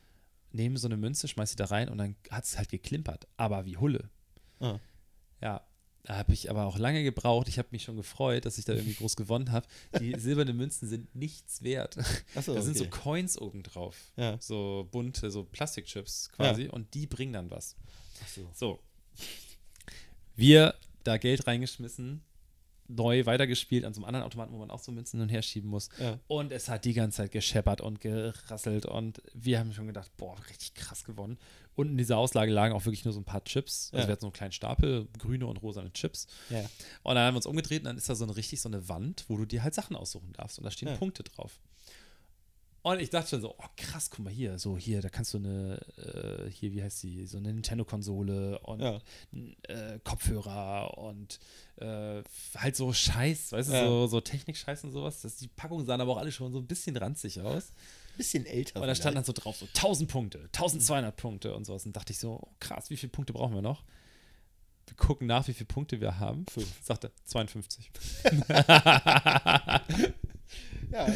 Nehme so eine Münze, schmeiß sie da rein und dann hat es halt geklimpert. Aber wie Hulle. Ah. Ja, da habe ich aber auch lange gebraucht. Ich habe mich schon gefreut, dass ich da irgendwie groß gewonnen habe. Die silbernen Münzen sind nichts wert. Achso, da sind so. Coins oben drauf. Ja. So bunte, so Plastikchips quasi. Und die bringen dann was. So. So. Wir da Geld reingeschmissen, neu weitergespielt an so einem anderen Automaten, wo man auch so Münzen hin und her schieben muss. Ja. Und es hat die ganze Zeit gescheppert und gerasselt und wir haben schon gedacht, boah, richtig krass gewonnen. Und in dieser Auslage lagen auch wirklich nur so ein paar Chips. Also Ja. wir hatten so einen kleinen Stapel, grüne und rosane Chips. Ja. Und dann haben wir uns umgedreht und dann ist da so eine richtig so eine Wand, wo du dir halt Sachen aussuchen darfst. Und da stehen. Punkte drauf. Und ich dachte schon so, oh krass, guck mal hier, so hier, da kannst du eine, äh, hier, wie heißt die, so eine Nintendo-Konsole und Ja. äh, Kopfhörer und äh, halt so Scheiß, weißt du, Ja. so, so Technik-Scheiß und sowas. Das, die Packungen sahen aber auch alle schon so ein bisschen ranzig aus. Bisschen älter. Und da stand dann so drauf, so 1000 Punkte, 1200 Punkte und sowas. Und dachte ich so, oh, krass, wie viele Punkte brauchen wir noch? Wir gucken nach, wie viele Punkte wir haben. Fünf. Sagte 52. Ja.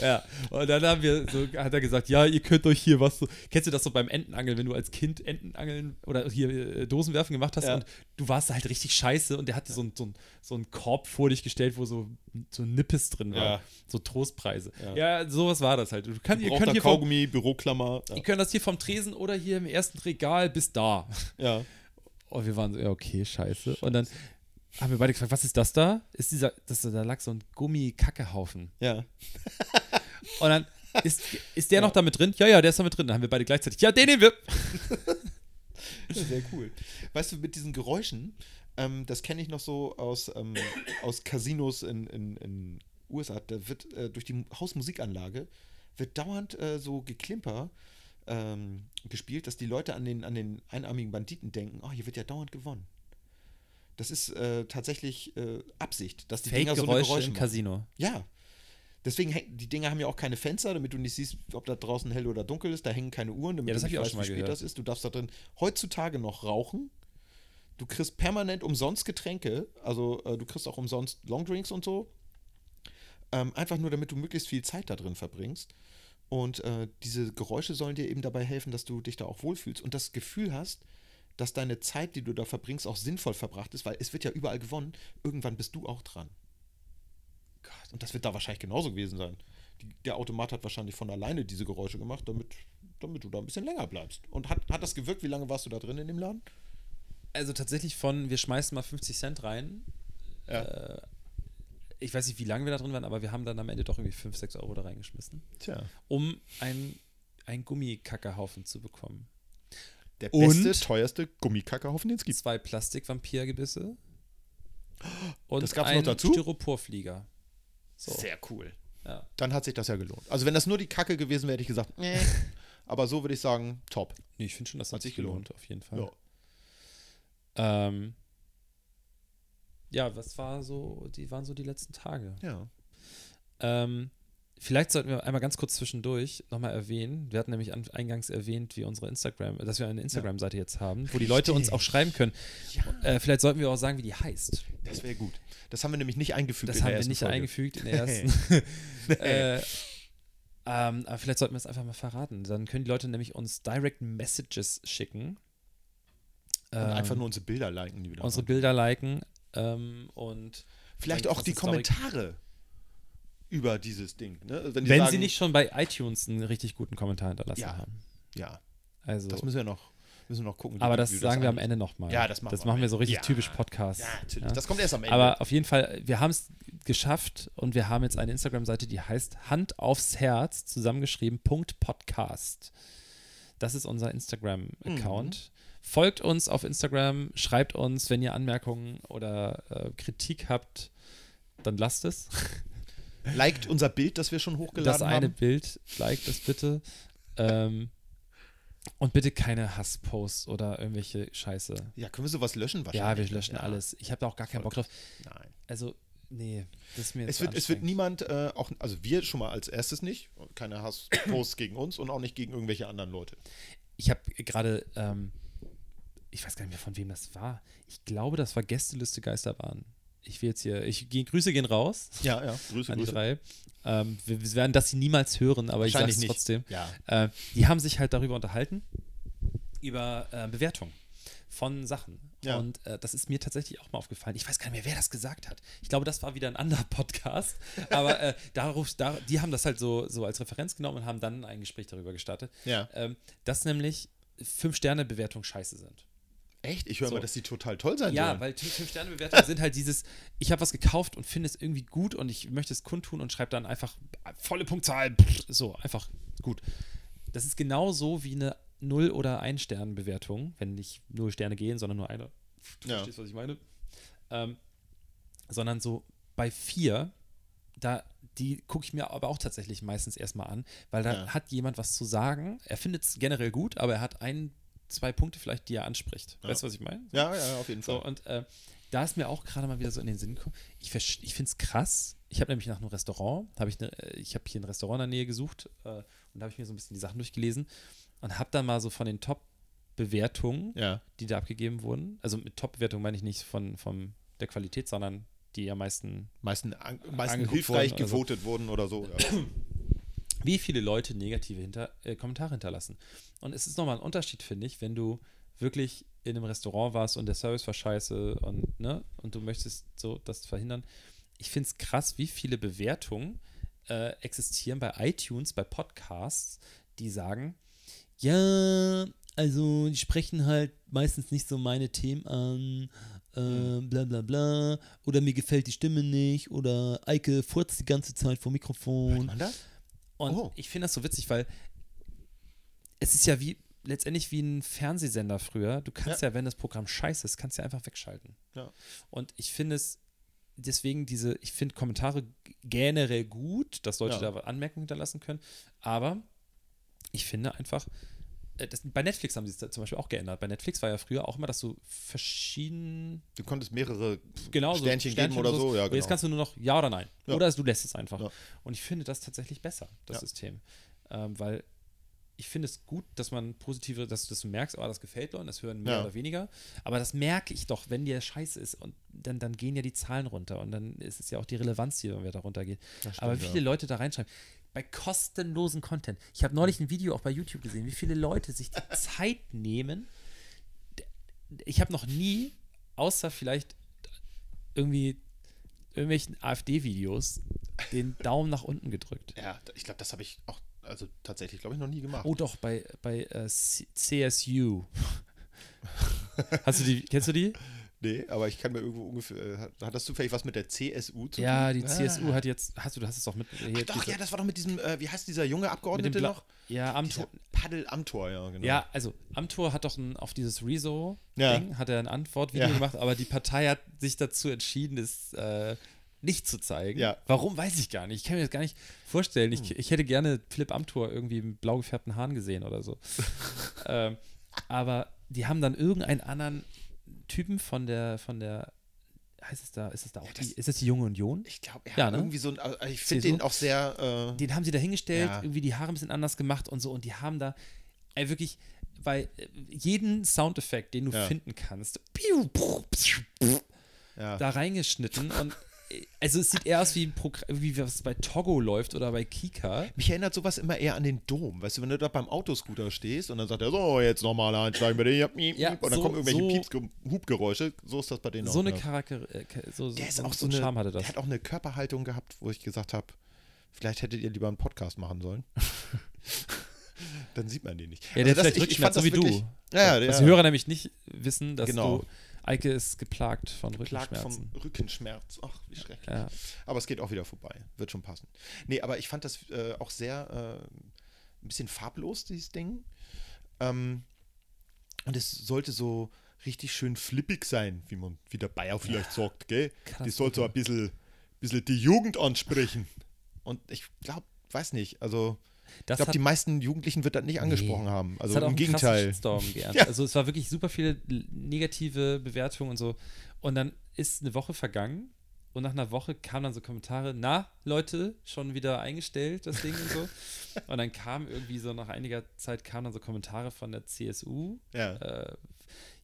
Ja, und dann haben wir so, hat er gesagt, ja, ihr könnt euch hier was so, kennst du das so beim Entenangeln, wenn du als Kind Entenangeln oder hier äh, Dosenwerfen gemacht hast Ja. und du warst halt richtig scheiße und der hatte so, ein, so, ein, so einen Korb vor dich gestellt, wo so, so Nippes drin war, Ja. so Trostpreise. Ja. Ja. sowas war das halt. Du kann, ihr, könnt hier vom, Kaugummi, Büroklammer. ihr könnt das hier vom Tresen oder hier im ersten Regal bis da. Ja. Und wir waren so, ja, okay, scheiße. Und dann haben wir beide gefragt, was ist das da? Ist dieser, das, da lag so ein Gummikackehaufen. Ja. Und dann ist, ist der noch da mit drin? Ja, ja, der ist da mit drin. Dann haben wir beide gleichzeitig, ja, den nehmen wir. Ja, Sehr cool. Weißt du, mit diesen Geräuschen, ähm, das kenne ich noch so aus, ähm, aus Casinos in, in, in USA. Da wird äh, durch die Hausmusikanlage wird dauernd äh, so Geklimper ähm, gespielt, dass die Leute an den, an den einarmigen Banditen denken, oh, hier wird ja dauernd gewonnen. Das ist äh, tatsächlich äh, Absicht, dass die Dinger so eine Fake-Geräusche Geräusche im machen. Casino. Ja. Deswegen, häng- die Dinger haben ja auch keine Fenster, damit du nicht siehst, ob da draußen hell oder dunkel ist. Da hängen keine Uhren, damit Ja, das du nicht weißt, wie spät gehört. das ist. Du darfst da drin heutzutage noch rauchen. Du kriegst permanent umsonst Getränke. Also äh, du kriegst auch umsonst Longdrinks und so. Ähm, einfach nur, damit du möglichst viel Zeit da drin verbringst. Und äh, diese Geräusche sollen dir eben dabei helfen, dass du dich da auch wohlfühlst und das Gefühl hast, dass deine Zeit, die du da verbringst, auch sinnvoll verbracht ist, weil es wird ja überall gewonnen. Irgendwann bist du auch dran. Gott, und das wird da wahrscheinlich genauso gewesen sein. Die, der Automat hat wahrscheinlich von alleine diese Geräusche gemacht, damit, damit du da ein bisschen länger bleibst. Und hat, hat das gewirkt? Wie lange warst du da drin in dem Laden? Also tatsächlich von, wir schmeißen mal 50 Cent rein. Ja. Äh, ich weiß nicht, wie lange wir da drin waren, aber wir haben dann am Ende doch irgendwie 5, 6 Euro da reingeschmissen, Tja. um einen, einen Gummikackehaufen zu bekommen. Der Und- beste, teuerste Gummikackerhaufen, den es gibt. Zwei Plastikvampirgebisse und Das gab's noch ein dazu? Styroporflieger. So. Sehr cool. Ja. Dann hat sich das ja gelohnt. Also wenn das nur die Kacke gewesen wäre, hätte ich gesagt, nee. Aber so würde ich sagen, top. Nee, ich finde schon, das hat, Hat sich sich gelohnt, gelohnt. auf jeden Fall. Ja. Ähm, ja, was war so, die waren so die letzten Tage. Ja. Ähm, vielleicht sollten wir einmal ganz kurz zwischendurch nochmal erwähnen. Wir hatten nämlich an, eingangs erwähnt, wie unsere Instagram, dass wir eine Instagram-Seite jetzt haben, wo die Leute uns auch schreiben können. Äh, vielleicht sollten wir auch sagen, wie die heißt. Das wäre gut. Das haben wir nämlich nicht eingefügt. Das in haben der wir ersten nicht Folge. eingefügt in der ersten. äh, ähm, aber vielleicht sollten wir es einfach mal verraten. Dann können die Leute nämlich uns Direct Messages schicken. Und Ähm, einfach nur unsere Bilder liken, die wir da unsere machen. Bilder liken ähm, und Vielleicht auch die Kommentare über dieses Ding. Ne? Wenn, die Wenn sagen, sie nicht schon bei iTunes einen richtig guten Kommentar hinterlassen Ja. haben. Ja, Also, das müssen wir noch, müssen wir noch gucken. aber das wie sagen wir am Ende nochmal. Ja, das machen das wir machen wir so richtig Ja. typisch Podcast. Ja, natürlich. Ja. Das kommt erst am Ende. Aber auf jeden Fall, wir haben es geschafft und wir haben jetzt eine Instagram-Seite, die heißt Hand aufs Herz, zusammengeschrieben, Punkt Podcast. Das ist unser Instagram-Account. Folgt uns auf Instagram, schreibt uns, wenn ihr Anmerkungen oder äh, Kritik habt, dann lasst es. Liked unser Bild, das wir schon hochgeladen Das eine haben. Bild, liked es bitte. ähm, und bitte keine Hassposts oder irgendwelche Scheiße. Ja, können wir sowas löschen Ja, wahrscheinlich? wir löschen Ja. alles. Ich habe da auch gar keinen Bock drauf. Nein. Also, nee, das ist mir Es wird, es wird niemand, äh, auch, also wir schon mal als erstes nicht, keine Hassposts gegen uns und auch nicht gegen irgendwelche anderen Leute. Ich habe gerade, ähm, ich weiß gar nicht mehr, von wem das war. Ich glaube, das war Gästeliste Geisterbahn. Ich will jetzt hier, ich gehe, Grüße gehen raus Ja, ja, Grüße, an die Grüße. drei. Ähm, wir, wir werden das sie niemals hören, aber ich sage es nicht. trotzdem. Ja. Äh, die haben sich halt darüber unterhalten, über äh, Bewertung von Sachen. Ja. Und äh, das ist mir tatsächlich auch mal aufgefallen. Ich weiß gar nicht mehr, wer das gesagt hat. Ich glaube, das war wieder ein anderer Podcast. Aber äh, darauf, da, die haben das halt so, so als Referenz genommen und haben dann ein Gespräch darüber gestartet. Ja. Ähm, dass nämlich Fünf-Sterne-Bewertungen scheiße sind. Echt? Ich höre So. mal, dass die total toll sein Ja, sollen. weil Fünf-Sterne-Bewertungen sind halt dieses, ich habe was gekauft und finde es irgendwie gut und ich möchte es kundtun und schreibe dann einfach volle Punktzahl, so, einfach gut. Das ist genauso wie eine Null- oder Ein-Sterne-Bewertung, wenn nicht null Sterne gehen, sondern nur eine. Du Ja. verstehst, was ich meine? Ähm, sondern so bei vier, da, die gucke ich mir aber auch tatsächlich meistens erstmal an, weil da Ja. hat jemand was zu sagen. Er findet es generell gut, aber er hat ein, zwei Punkte vielleicht, die er anspricht. Ja. Weißt du, was ich meine? ja, ja, auf jeden Fall. So, und äh, da ist mir auch gerade mal wieder so in den Sinn gekommen. Ich, ich finde es krass. Ich habe nämlich nach einem Restaurant, habe ich, ne, äh, ich habe hier ein Restaurant in der Nähe gesucht äh, und da habe ich mir so ein bisschen die Sachen durchgelesen und habe dann mal so von den Top-Bewertungen, ja. die da abgegeben wurden, also mit Top-Bewertungen meine ich nicht von, von der Qualität, sondern die am meisten, Meisten, an, meisten hilfreich worden, also- gewotet wurden oder so. Ja. wie viele Leute negative hinter, äh, Kommentare hinterlassen. Und es ist nochmal ein Unterschied, finde ich, wenn du wirklich in einem Restaurant warst und der Service war scheiße und, ne, und du möchtest so das verhindern. Ich finde es krass, wie viele Bewertungen äh, existieren bei iTunes, bei Podcasts, die sagen, ja, also die sprechen halt meistens nicht so meine Themen an, äh, bla bla bla, oder mir gefällt die Stimme nicht, oder Eike furzt die ganze Zeit vor Mikrofon. man das? Und Oh. ich finde das so witzig, weil es ist ja wie letztendlich wie ein Fernsehsender früher. Du kannst ja, wenn das Programm scheiße ist, kannst du ja einfach wegschalten. Ja. Und ich finde es deswegen diese, ich finde Kommentare generell gut, dass Leute Ja. da Anmerkungen hinterlassen können, aber ich finde einfach, das, bei Netflix haben sie es zum Beispiel auch geändert. Bei Netflix war ja früher auch immer, dass du verschieden Du konntest mehrere genau, so Sternchen, geben oder so. Ja, und Jetzt genau. kannst du nur noch Ja oder Nein. Ja. Oder du lässt es einfach. Ja. Und ich finde das tatsächlich besser, das. System. Ähm, weil ich finde es gut, dass man positive, dass du das merkst, aber das gefällt Leuten, das hören mehr oder weniger. Aber das merke ich doch, wenn der scheiße ist und dann, dann gehen ja die Zahlen runter und dann ist es ja auch die Relevanz, die da runtergeht. Aber wie viele Leute da reinschreiben, bei kostenlosen Content. Ich habe neulich ein Video auch bei YouTube gesehen, wie viele Leute sich die Zeit nehmen. Ich habe noch nie, außer vielleicht irgendwie irgendwelchen AfD-Videos, den Daumen nach unten gedrückt. Ja, ich glaube, das habe ich auch, also tatsächlich, glaube ich, noch nie gemacht. Oh doch, bei, bei äh, CSU. Hast du die, kennst du die? Nee, aber ich kann mir irgendwo ungefähr. äh, Hat, das zufällig was mit der CSU zu Ja, tun? die CSU hat jetzt, hast du, du hast es auch mit. Hier, Ach doch, ja, das war doch mit diesem, äh, wie heißt dieser junge Abgeordnete noch? Ja, am Dieser Tor. Paddel am Tor, ja, genau. Ja, also Amtor hat doch ein, auf dieses Rezo-Ding Ja. hat er ein Antwortvideo Ja. gemacht, aber die Partei hat sich dazu entschieden, das äh, nicht zu zeigen. Ja. Warum, weiß ich gar nicht. Ich kann mir das gar nicht vorstellen. Ich, ich hätte gerne Philipp Amthor irgendwie mit blau gefärbten Haaren gesehen oder so. ähm, aber die haben dann irgendeinen anderen Typen von der, von der, heißt es da, ist es da auch das- die, ist das die Junge Union? Ich glaube, ja, Ja, ne? irgendwie so ein, also ich finde den auch sehr, äh, Den haben sie da hingestellt, Ja. irgendwie die Haare ein bisschen anders gemacht und so. Und die haben da ey, wirklich bei äh, jeden Soundeffekt, den du Ja. finden kannst, ja. da reingeschnitten. Und also es sieht eher aus wie, wie was bei Togo läuft oder bei Kika. Mich erinnert sowas immer eher an den Dom. Weißt du, wenn du da beim Autoscooter stehst und dann sagt er, so, jetzt nochmal einsteigen bei dir. Miep, Ja, und dann so- kommen irgendwelche so- Pieps Hubgeräusche. So ist das bei denen So auch. eine. Charakter, äh, so, Der ist auch so eine, Charme hatte das. Der hat auch eine Körperhaltung gehabt, wo ich gesagt habe, vielleicht hättet ihr lieber einen Podcast machen sollen. Dann sieht man den nicht. Ja, der hat Also vielleicht ich- ich fand Rückenschmerzen, so wie wirklich- du. Ja, ja, Was die Hörer nämlich nicht wissen, dass Genau. du, Eike ist geplagt von Plagt vom Rückenschmerzen. Rückenschmerz. Ach, wie schrecklich. Ja. Aber es geht auch wieder vorbei. Wird schon passen. Nee, aber ich fand das äh, auch sehr äh, ein bisschen farblos, dieses Ding. Ähm, und es sollte so richtig schön flippig sein, wie man, wie der Bayer vielleicht sagt, gell? Krass, das soll so ein bisschen, bisschen die Jugend ansprechen. Und ich glaube, weiß nicht, also ich Das glaube, hat- die meisten Jugendlichen wird das nicht angesprochen Nee. haben. Also im Gegenteil. Ja. Also es war wirklich super viele negative Bewertungen und so. Und dann ist eine Woche vergangen und nach einer Woche kamen dann so Kommentare, na, Leute, schon wieder eingestellt, das Ding und so. Und dann kam irgendwie so nach einiger Zeit kamen dann so Kommentare von der CSU. Ja. Äh,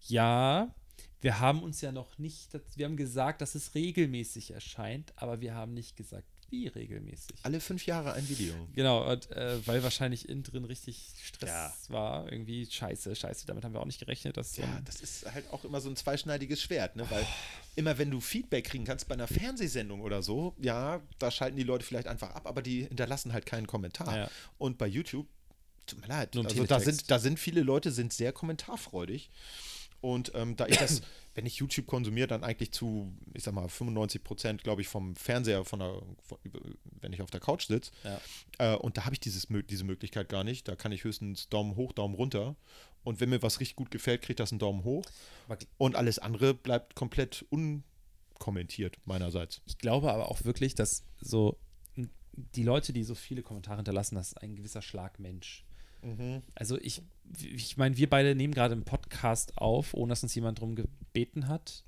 ja, wir haben uns ja noch nicht, wir haben gesagt, dass es regelmäßig erscheint, aber wir haben nicht gesagt, wie regelmäßig. Alle fünf Jahre ein Video. Genau, und, äh, weil wahrscheinlich innen drin richtig Stress Ja. war. Irgendwie scheiße, scheiße, damit haben wir auch nicht gerechnet. Dass Ja, das ist halt auch immer so ein zweischneidiges Schwert, ne? Weil immer wenn du Feedback kriegen kannst bei einer Fernsehsendung oder so, ja, da schalten die Leute vielleicht einfach ab, aber die hinterlassen halt keinen Kommentar. Ja. Und bei YouTube, tut mir leid, also da sind, da sind viele Leute sind sehr kommentarfreudig. Und ähm, da ich das, wenn ich YouTube konsumiere, dann eigentlich zu, ich sag mal, 95 Prozent, glaube ich, vom Fernseher, von der, von, wenn ich auf der Couch sitze. Ja. Äh, und da habe ich dieses, diese Möglichkeit gar nicht. Da kann ich höchstens Daumen hoch, Daumen runter. Und wenn mir was richtig gut gefällt, kriegt das einen Daumen hoch. Und alles andere bleibt komplett unkommentiert meinerseits. ich glaube aber auch wirklich, dass so die Leute, die so viele Kommentare hinterlassen, das ist ein gewisser Schlag Mensch. Also ich, ich meine, wir beide nehmen gerade einen Podcast auf, ohne dass uns jemand drum gebeten hat.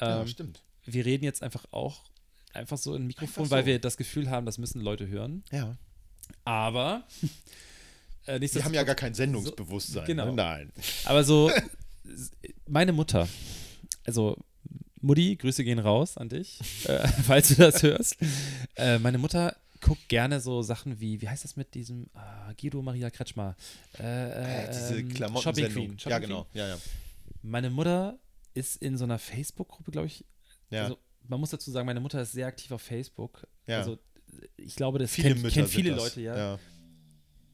ja, Ähm, stimmt. wir reden jetzt einfach auch einfach so in ein Mikrofon, Einfach weil so. wir das Gefühl haben, das müssen Leute hören. Ja. Aber äh, Sie haben ja gar kein Sendungsbewusstsein. genau. Ne? Nein. Aber so, meine Mutter, also Mutti, Grüße gehen raus an dich, äh, falls du das hörst. Äh, meine Mutter guckt gerne so Sachen wie, wie heißt das mit diesem ah, Guido Maria Kretschmer? Äh, Äh, äh, diese ähm, Klamotten-Sendung. Shopping Queen. Shopping Ja, Queen. genau. Ja, ja. Meine Mutter ist in so einer Facebook-Gruppe, glaube ich. ja. Also, man muss dazu sagen, meine Mutter ist sehr aktiv auf Facebook. Ja. Also, ich glaube, das viele kennt, kennt viele das. Leute, ja. ja.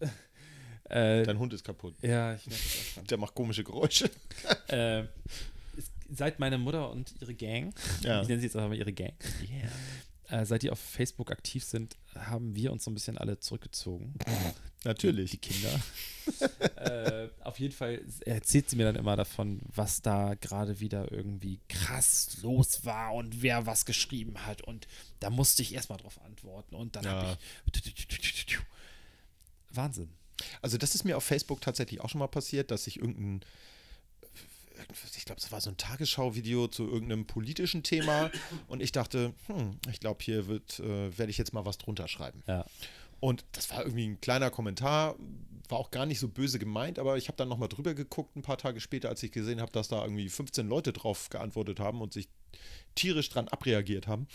Äh, Dein Hund ist kaputt. ja, ich merke das. Der macht komische Geräusche. äh, seit meine Mutter und ihre Gang, Ja. ich nenne sie jetzt auch mal ihre Gang, äh, seit die auf Facebook aktiv sind, haben wir uns so ein bisschen alle zurückgezogen. Natürlich. Die Kinder. äh, auf jeden Fall erzählt sie mir dann immer davon, was da gerade wieder irgendwie krass los war und wer was geschrieben hat. Und da musste ich erstmal drauf antworten. Und dann Ja. habe ich. Wahnsinn. Also das ist mir auf Facebook tatsächlich auch schon mal passiert, dass ich irgendein, ich glaube, es war so ein Tagesschau-Video zu irgendeinem politischen Thema und ich dachte, hm, ich glaube, hier wird, äh, werde ich jetzt mal was drunter schreiben. Ja. Und das war irgendwie ein kleiner Kommentar, war auch gar nicht so böse gemeint, aber ich habe dann nochmal drüber geguckt, ein paar Tage später, als ich gesehen habe, dass da irgendwie 15 Leute drauf geantwortet haben und sich tierisch dran abreagiert haben.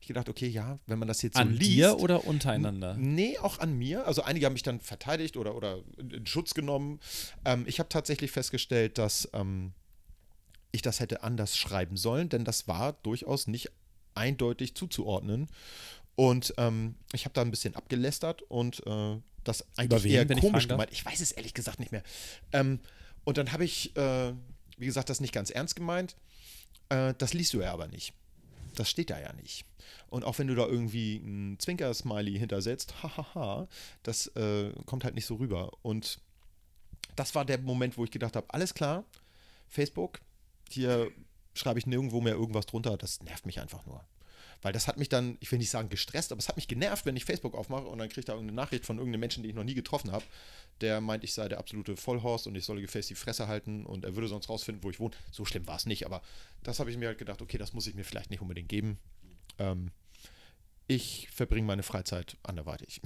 Ich gedacht, okay, ja, wenn man das jetzt so An liest. dir oder untereinander? Nee, auch an mir. Also einige haben mich dann verteidigt oder, oder in in Schutz genommen. Ähm, ich habe tatsächlich festgestellt, dass ähm, ich das hätte anders schreiben sollen, denn das war durchaus nicht eindeutig zuzuordnen. Und ähm, ich habe da ein bisschen abgelästert und äh, das eigentlich wen, eher ich komisch darf? gemeint. Ich weiß es ehrlich gesagt nicht mehr. Ähm, und dann habe ich, äh, wie gesagt, das nicht ganz ernst gemeint. Äh, das liest du ja aber nicht. Das steht da ja nicht. Und auch wenn du da irgendwie ein Zwinker-Smiley hintersetzt, hahaha, das äh, kommt halt nicht so rüber. Und das war der Moment, wo ich gedacht habe, alles klar, Facebook, hier schreibe ich nirgendwo mehr irgendwas drunter, das nervt mich einfach nur. Weil das hat mich dann, ich will nicht sagen gestresst, aber es hat mich genervt, wenn ich Facebook aufmache und dann kriege ich da irgendeine Nachricht von irgendeinem Menschen, den ich noch nie getroffen habe, der meint, ich sei der absolute Vollhorst und ich solle gefälligst die Fresse halten und er würde sonst rausfinden, wo ich wohne. So schlimm war es nicht, aber das habe ich mir halt gedacht, okay, das muss ich mir vielleicht nicht unbedingt geben. Ähm, ich verbringe meine Freizeit anderweitig.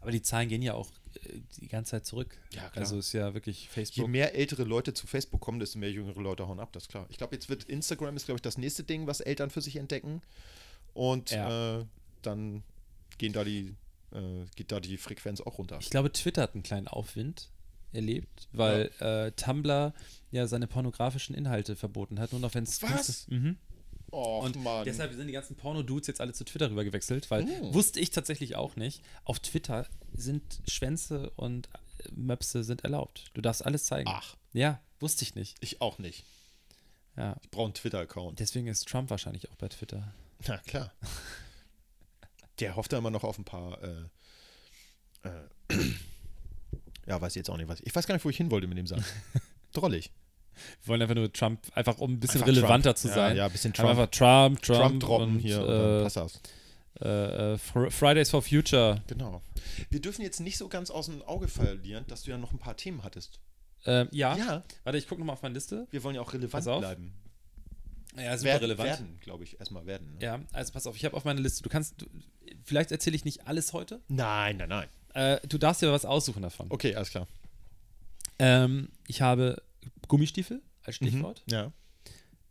Aber die Zahlen gehen ja auch die ganze Zeit zurück. Ja, klar. Also ist ja wirklich Je Facebook. mehr ältere Leute zu Facebook kommen, desto mehr jüngere Leute hauen ab, das ist klar. Ich glaube, jetzt wird Instagram ist, glaube ich, das nächste Ding, was Eltern für sich entdecken. Und Ja. äh, dann gehen da die, äh, geht da die Frequenz auch runter. Ich glaube, Twitter hat einen kleinen Aufwind erlebt, weil äh, Tumblr ja seine pornografischen Inhalte verboten hat, nur noch wenn es. Was? Mhm. Oh, Und Mann. deshalb sind die ganzen Porno-Dudes jetzt alle zu Twitter rüber gewechselt, weil Oh. wusste ich tatsächlich auch nicht. Auf Twitter sind Schwänze und äh, Möpse sind erlaubt. Du darfst alles zeigen. Ach, Ja, wusste ich nicht. ich auch nicht. Ja. Ich brauche einen Twitter-Account. Deswegen ist Trump wahrscheinlich auch bei Twitter. Na klar. Der hofft da immer noch auf ein paar. Äh, äh, ja, weiß ich jetzt auch nicht. Was, ich weiß gar nicht, wo ich hin wollte mit dem Satz. Drollig. Wir wollen einfach nur Trump, einfach um ein bisschen Einfach relevanter Trump. zu Ja, sein. ja, ein bisschen Trump. Einfach Trump, Trump, Trump droppen und, hier und äh, passt das. äh, Fr- Fridays for Future. Genau. Wir dürfen jetzt nicht so ganz aus dem Auge verlieren, dass du ja noch ein paar Themen hattest. Ähm, ja. Ja, warte, ich gucke nochmal auf meine Liste. wir wollen ja auch relevant bleiben. Ja, super werden, relevant. Werden, glaube ich, erstmal werden. ne? Ja, also pass auf, ich habe auf meine Liste. Du kannst, du, vielleicht erzähle ich nicht alles heute. Nein, nein, nein. Äh, du darfst dir was aussuchen davon. Okay, alles klar. Ähm, ich habe Gummistiefel als Stichwort, Ja.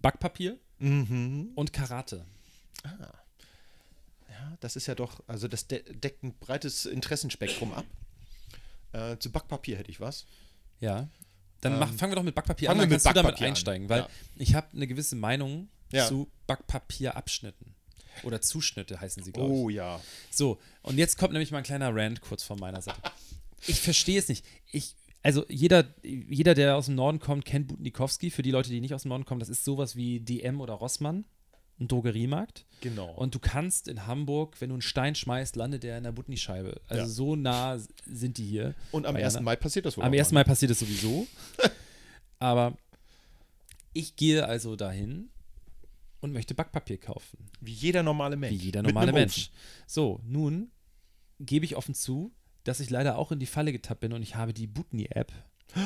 Backpapier Mhm. und Karate. Ja, das ist ja doch, also das de deckt ein breites Interessenspektrum ab. Äh, zu Backpapier hätte ich was. Ja. Dann Ähm, mach, fangen wir doch mit Backpapier an, dann kannst du damit Backpapier an. einsteigen, weil Ja. ich habe eine gewisse Meinung Ja. zu Backpapierabschnitten. Oder Zuschnitte heißen sie, glaube ich. Oh ja. So, und jetzt kommt nämlich mal ein kleiner Rant kurz von meiner Seite. Ich verstehe es nicht. Ich, also jeder, jeder, der aus dem Norden kommt, kennt Butnikowski. Für die Leute, die nicht aus dem Norden kommen, das ist sowas wie DM oder Rossmann, ein Drogeriemarkt. Genau. Und du kannst in Hamburg, wenn du einen Stein schmeißt, landet der in der Butni-Scheibe. Also Ja. so nah sind die hier. Und am Bei 1. Jana. Mai passiert das wohl. Am auch 1. mal. Mai passiert es sowieso. Aber ich gehe also dahin und möchte Backpapier kaufen. Wie jeder normale Mensch. Wie jeder normale Mensch. So, nun gebe ich offen zu, dass ich leider auch in die Falle getappt bin und ich habe die Butni-App.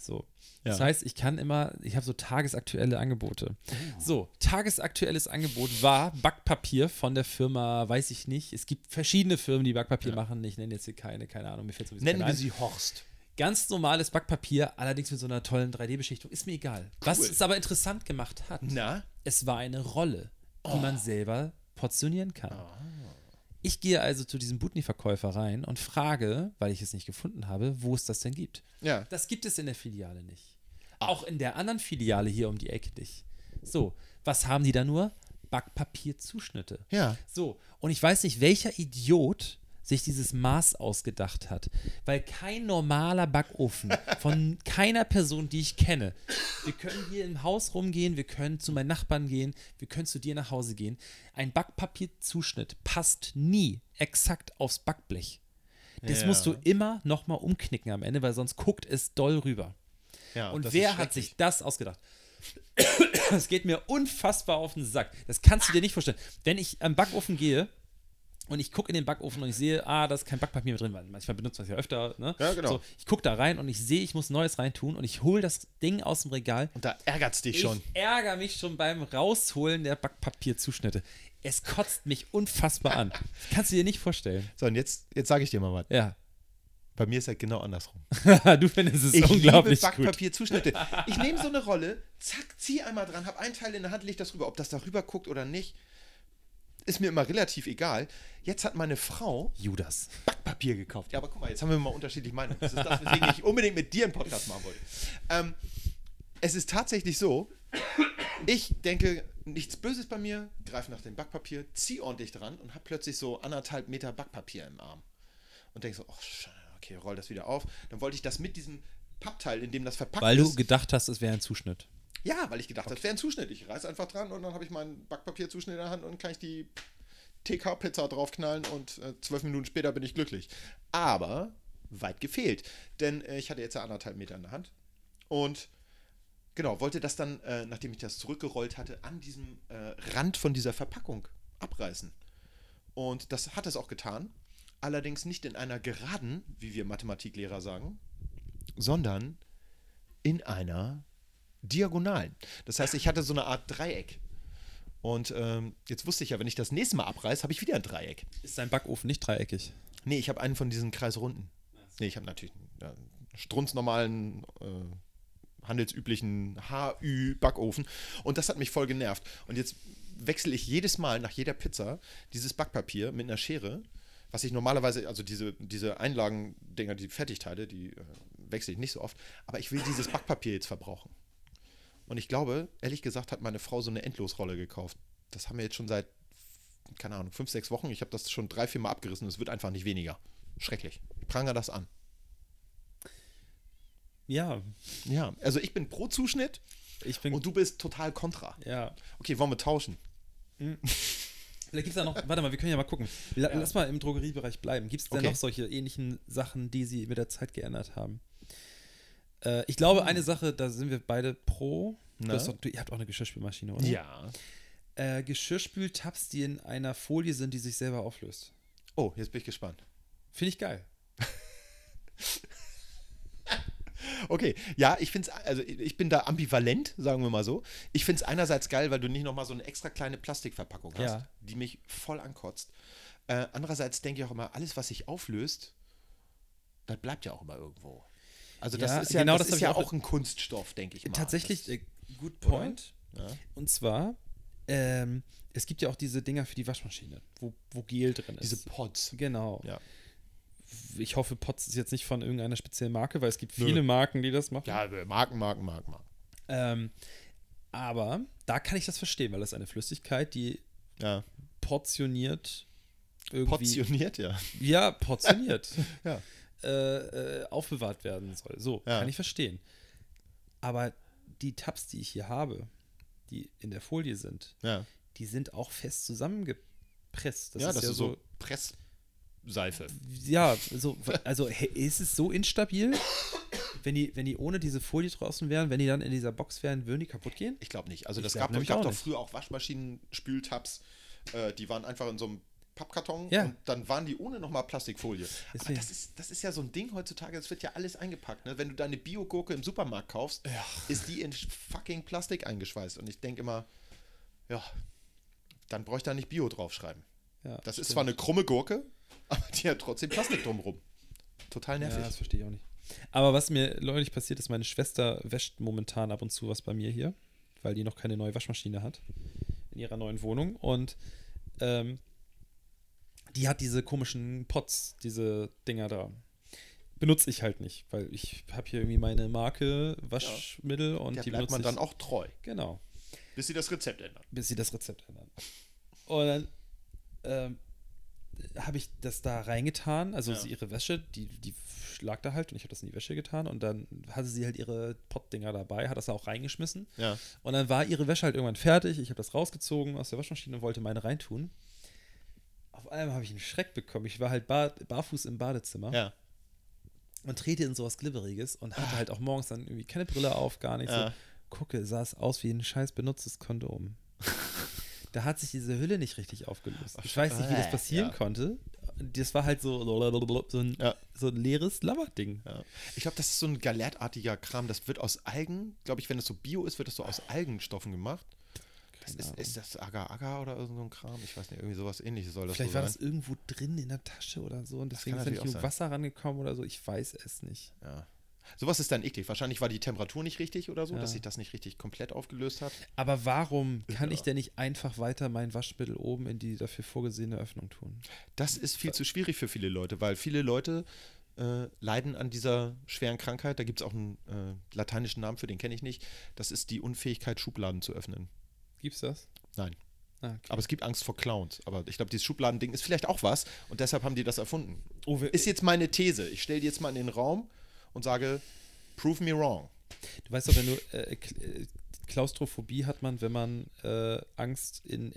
So. Das Ja. heißt, ich kann immer, ich habe so tagesaktuelle Angebote. Oh. So, tagesaktuelles Angebot war Backpapier von der Firma, weiß ich nicht. Es gibt verschiedene Firmen, die Backpapier machen. Ich nenne jetzt hier keine, keine Ahnung, mir fällt sowieso Nennen wir ein. sie Horst. Ganz normales Backpapier, allerdings mit so einer tollen 3D-Beschichtung. Ist mir egal. Was es aber interessant gemacht hat, Na? es war eine Rolle, die Oh. man selber portionieren kann. Ah. Ich gehe also zu diesem Butni-Verkäufer rein und frage, weil ich es nicht gefunden habe, wo es das denn gibt. Ja. Das gibt es in der Filiale nicht. Auch in der anderen Filiale hier um die Ecke nicht. So, was haben die da nur? Backpapierzuschnitte. Ja. So, und ich weiß nicht, welcher Idiot sich dieses Maß ausgedacht hat. Weil kein normaler Backofen von keiner Person, die ich kenne, wir können hier im Haus rumgehen, wir können zu meinen Nachbarn gehen, wir können zu dir nach Hause gehen. Ein Backpapierzuschnitt passt nie exakt aufs Backblech. Das Ja. musst du immer nochmal umknicken am Ende, weil sonst guckt es doll rüber. ja Und wer hat sich das ausgedacht? Das geht mir unfassbar auf den Sack. Das kannst du dir nicht vorstellen. Wenn ich am Backofen gehe und ich gucke in den Backofen und ich sehe, ah, da ist kein Backpapier mehr drin, weil manchmal benutzt man es ja öfter. Ne? Ja, genau. So, ich gucke da rein und ich sehe, ich muss Neues reintun und ich hole das Ding aus dem Regal. Und da ärgert es dich schon. Ich ärgere mich schon beim Rausholen der Backpapierzuschnitte. Es kotzt mich unfassbar an. Das kannst du dir nicht vorstellen. So, und jetzt, jetzt sage ich dir mal was. Ja. Bei mir ist das genau andersrum. du findest es Ich unglaublich liebe. Backpapierzuschnitte. Ich nehme so eine Rolle, zack, zieh einmal dran, habe einen Teil in der Hand, leg das rüber. Ob das da rüber guckt oder nicht, ist mir immer relativ egal. Jetzt hat meine Frau Judas. Backpapier gekauft. Ja, aber guck mal, jetzt haben wir mal unterschiedliche Meinungen. Das ist das, weswegen ich unbedingt mit dir einen Podcast machen wollte. Ähm, es ist tatsächlich so, ich denke, nichts Böses bei mir, greife nach dem Backpapier, zieh ordentlich dran und habe plötzlich so anderthalb Meter Backpapier im Arm. Und denke so, oh, okay, roll das wieder auf. Dann wollte ich das mit diesem Pappteil, in dem das verpackt Weil du ist. gedacht hast, es wäre ein Zuschnitt. Ja, weil ich gedacht habe, das wäre ein Zuschnitt. Ich reiß einfach dran und dann habe ich meinen Backpapierzuschnitt in der Hand und kann ich die TK-Pizza draufknallen und äh, zwölf Minuten später bin ich glücklich. Aber weit gefehlt. Denn äh, ich hatte jetzt ja anderthalb Meter in der Hand und Genau, wollte das dann, äh, nachdem ich das zurückgerollt hatte, an diesem äh, Rand von dieser Verpackung abreißen. Und das hat es auch getan. Allerdings nicht in einer geraden, wie wir Mathematiklehrer sagen, sondern in einer diagonalen. Das heißt, ich hatte so eine Art Dreieck. Und ähm, jetzt wusste ich ja, wenn ich das nächste Mal abreiße, habe ich wieder ein Dreieck. Ist dein Backofen nicht dreieckig? Nee, ich habe einen von diesen kreisrunden. Nee, ich habe natürlich einen ja, strunznormalen, äh, handelsüblichen HÜ-Backofen. Und das hat mich voll genervt. Und jetzt wechsle ich jedes Mal nach jeder Pizza dieses Backpapier mit einer Schere, was ich normalerweise, also diese, diese Einlagendinger, die Fertigteile, die äh, wechsle ich nicht so oft, aber ich will dieses Backpapier jetzt verbrauchen. Und ich glaube, ehrlich gesagt, hat meine Frau so eine Endlosrolle gekauft. Das haben wir jetzt schon seit, keine Ahnung, fünf, sechs Wochen. Ich habe das schon drei, vier Mal abgerissen und es wird einfach nicht weniger. Schrecklich. Ich pranger das an. Ja, Ja, also ich bin pro Zuschnitt ich bin. und du bist total kontra. ja. Okay, wollen wir tauschen? Vielleicht gibt es da noch, warte mal, wir können ja mal gucken. La, Lass mal im Drogeriebereich bleiben. Gibt es denn Okay. noch solche ähnlichen Sachen, die sie mit der Zeit geändert haben? Äh, ich glaube, eine Sache, da sind wir beide pro. Hast doch, du, ihr habt auch eine Geschirrspülmaschine, oder? Ja. Äh, Geschirrspültabs, die in einer Folie sind, die sich selber auflöst. Oh, jetzt bin ich gespannt. Finde ich geil. Okay, ja, ich finde es, also ich bin da ambivalent, sagen wir mal so. Ich finde es einerseits geil, weil du nicht nochmal so eine extra kleine Plastikverpackung hast, Ja. die mich voll ankotzt. Äh, andererseits denke ich auch immer, alles, was sich auflöst, das bleibt ja auch immer irgendwo. Also das Ja, ist ja, genau das das ist ja auch- auch ein Kunststoff, denke ich mal. Tatsächlich, äh, good point. ja. Und zwar, ähm, es gibt ja auch diese Dinger für die Waschmaschine, wo, wo Gel drin ist. Diese Pods. Genau. Ja. Ich hoffe, Potts ist jetzt nicht von irgendeiner speziellen Marke, weil es gibt Nö. viele Marken, die das machen. Ja, Marken, Marken, Marken, Marken. Ähm, aber da kann ich das verstehen, weil das ist eine Flüssigkeit, die Ja. portioniert irgendwie. Portioniert, ja. Ja, portioniert. Ja. Äh, äh, aufbewahrt werden soll. So, Ja. kann ich verstehen. Aber die Tabs, die ich hier habe, die in der Folie sind, Ja, die sind auch fest zusammengepresst. ja das ist so Pressseife. Ja, so, also ist es so instabil, wenn die, wenn die ohne diese Folie draußen wären, wenn die dann in dieser Box wären, würden die kaputt gehen? Ich glaube nicht. Also Ich das glaub gab, doch- nämlich gab auch doch früher auch Waschmaschinen-Spültabs, äh, die waren einfach in so einem Pappkarton Ja. und dann waren die ohne nochmal Plastikfolie. Aber das ist, das ist ja so ein Ding heutzutage, es wird ja alles eingepackt. Ne? Wenn du deine Biogurke im Supermarkt kaufst, ist die in fucking Plastik eingeschweißt. Und ich denke immer, ja, dann bräuchte ich da nicht Bio draufschreiben. Ja, Das ist stimmt. zwar eine krumme Gurke, aber die hat trotzdem Plastik drumrum. Total Ja, nervig. das verstehe ich auch nicht. Aber was mir neulich passiert ist, meine Schwester wäscht momentan ab und zu was bei mir hier, weil die noch keine neue Waschmaschine hat in ihrer neuen Wohnung. Und ähm, die hat diese komischen Pots, diese Dinger da. Benutze ich halt nicht, weil ich habe hier irgendwie meine Marke Waschmittel und Der die bleibt man ich. dann auch treu, Genau. bis sie das Rezept ändern. bis sie das Rezept ändern. Und dann ähm, habe ich das da reingetan, also Ja. sie ihre Wäsche, die, die lag da halt und ich habe das in die Wäsche getan und dann hatte sie halt ihre Pottdinger dabei, hat das da auch reingeschmissen Ja. und dann war ihre Wäsche halt irgendwann fertig, ich habe das rausgezogen aus der Waschmaschine und wollte meine reintun. Auf einmal habe ich einen Schreck bekommen. Ich war halt bar, barfuß im Badezimmer Ja. und trete in sowas Glibberiges und hatte halt auch morgens dann irgendwie keine Brille auf, gar nichts. Ja. So, gucke, sah es aus wie ein scheiß benutztes Kondom. da hat sich diese Hülle nicht richtig aufgelöst. Ich weiß nicht, wie das passieren ja. konnte. Das war halt so, so, ein, Ja. so ein leeres Labberding. Ja. Ich glaube, das ist so ein galertartiger Kram. Das wird aus Algen, glaube ich, wenn es so bio ist, wird das so aus Algenstoffen gemacht. Keine ist, Ahnung. ist das Agar-Agar oder irgend so ein Kram? Ich weiß nicht, irgendwie sowas ähnliches soll das Vielleicht so war sein. das irgendwo drin in der Tasche oder so und deswegen ist da nicht auch Wasser rangekommen oder so. Ich weiß es nicht. ja. Sowas ist dann eklig. Wahrscheinlich war die Temperatur nicht richtig oder so, Ja. dass sich das nicht richtig komplett aufgelöst hat. Aber warum kann Ja. ich denn nicht einfach weiter mein Waschmittel oben in die dafür vorgesehene Öffnung tun? Das ist viel zu schwierig für viele Leute, weil viele Leute äh, leiden an dieser schweren Krankheit. Da gibt es auch einen äh, lateinischen Namen für, den kenne ich nicht. Das ist die Unfähigkeit, Schubladen zu öffnen. Gibt's das? Nein. Ah, okay. Aber es gibt Angst vor Clowns. Aber ich glaube, dieses Schubladending ist vielleicht auch was und deshalb haben die das erfunden. Oh, Ist jetzt meine These. Ich stelle die jetzt mal in den Raum und sage, prove me wrong. Du weißt doch, wenn du äh, K- äh, Klaustrophobie hat man, wenn man äh, Angst in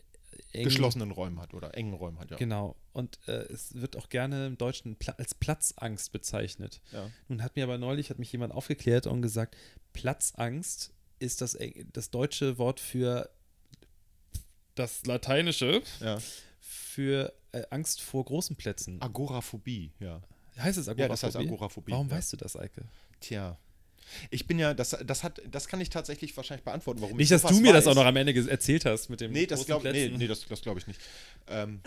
engen, Geschlossenen Räumen hat oder engen Räumen hat, ja. Genau. Und äh, es wird auch gerne im Deutschen Pla als Platzangst bezeichnet. ja. Nun hat mir aber neulich hat mich jemand aufgeklärt und gesagt, Platzangst ist das, Eng- das deutsche Wort für das lateinische Ja. für äh, Angst vor großen Plätzen. Agoraphobie, ja. Heißt es Agoraphobie? Ja, das heißt Agoraphobie. Warum ja. weißt du das, Eike? Tja. Ich bin ja, das, das hat, das kann ich tatsächlich wahrscheinlich beantworten, warum Nicht, ich dass du mir das weiß. auch noch am Ende erzählt hast mit dem Nee, das glaube nee, nee, das, das glaube ich nicht. Ähm,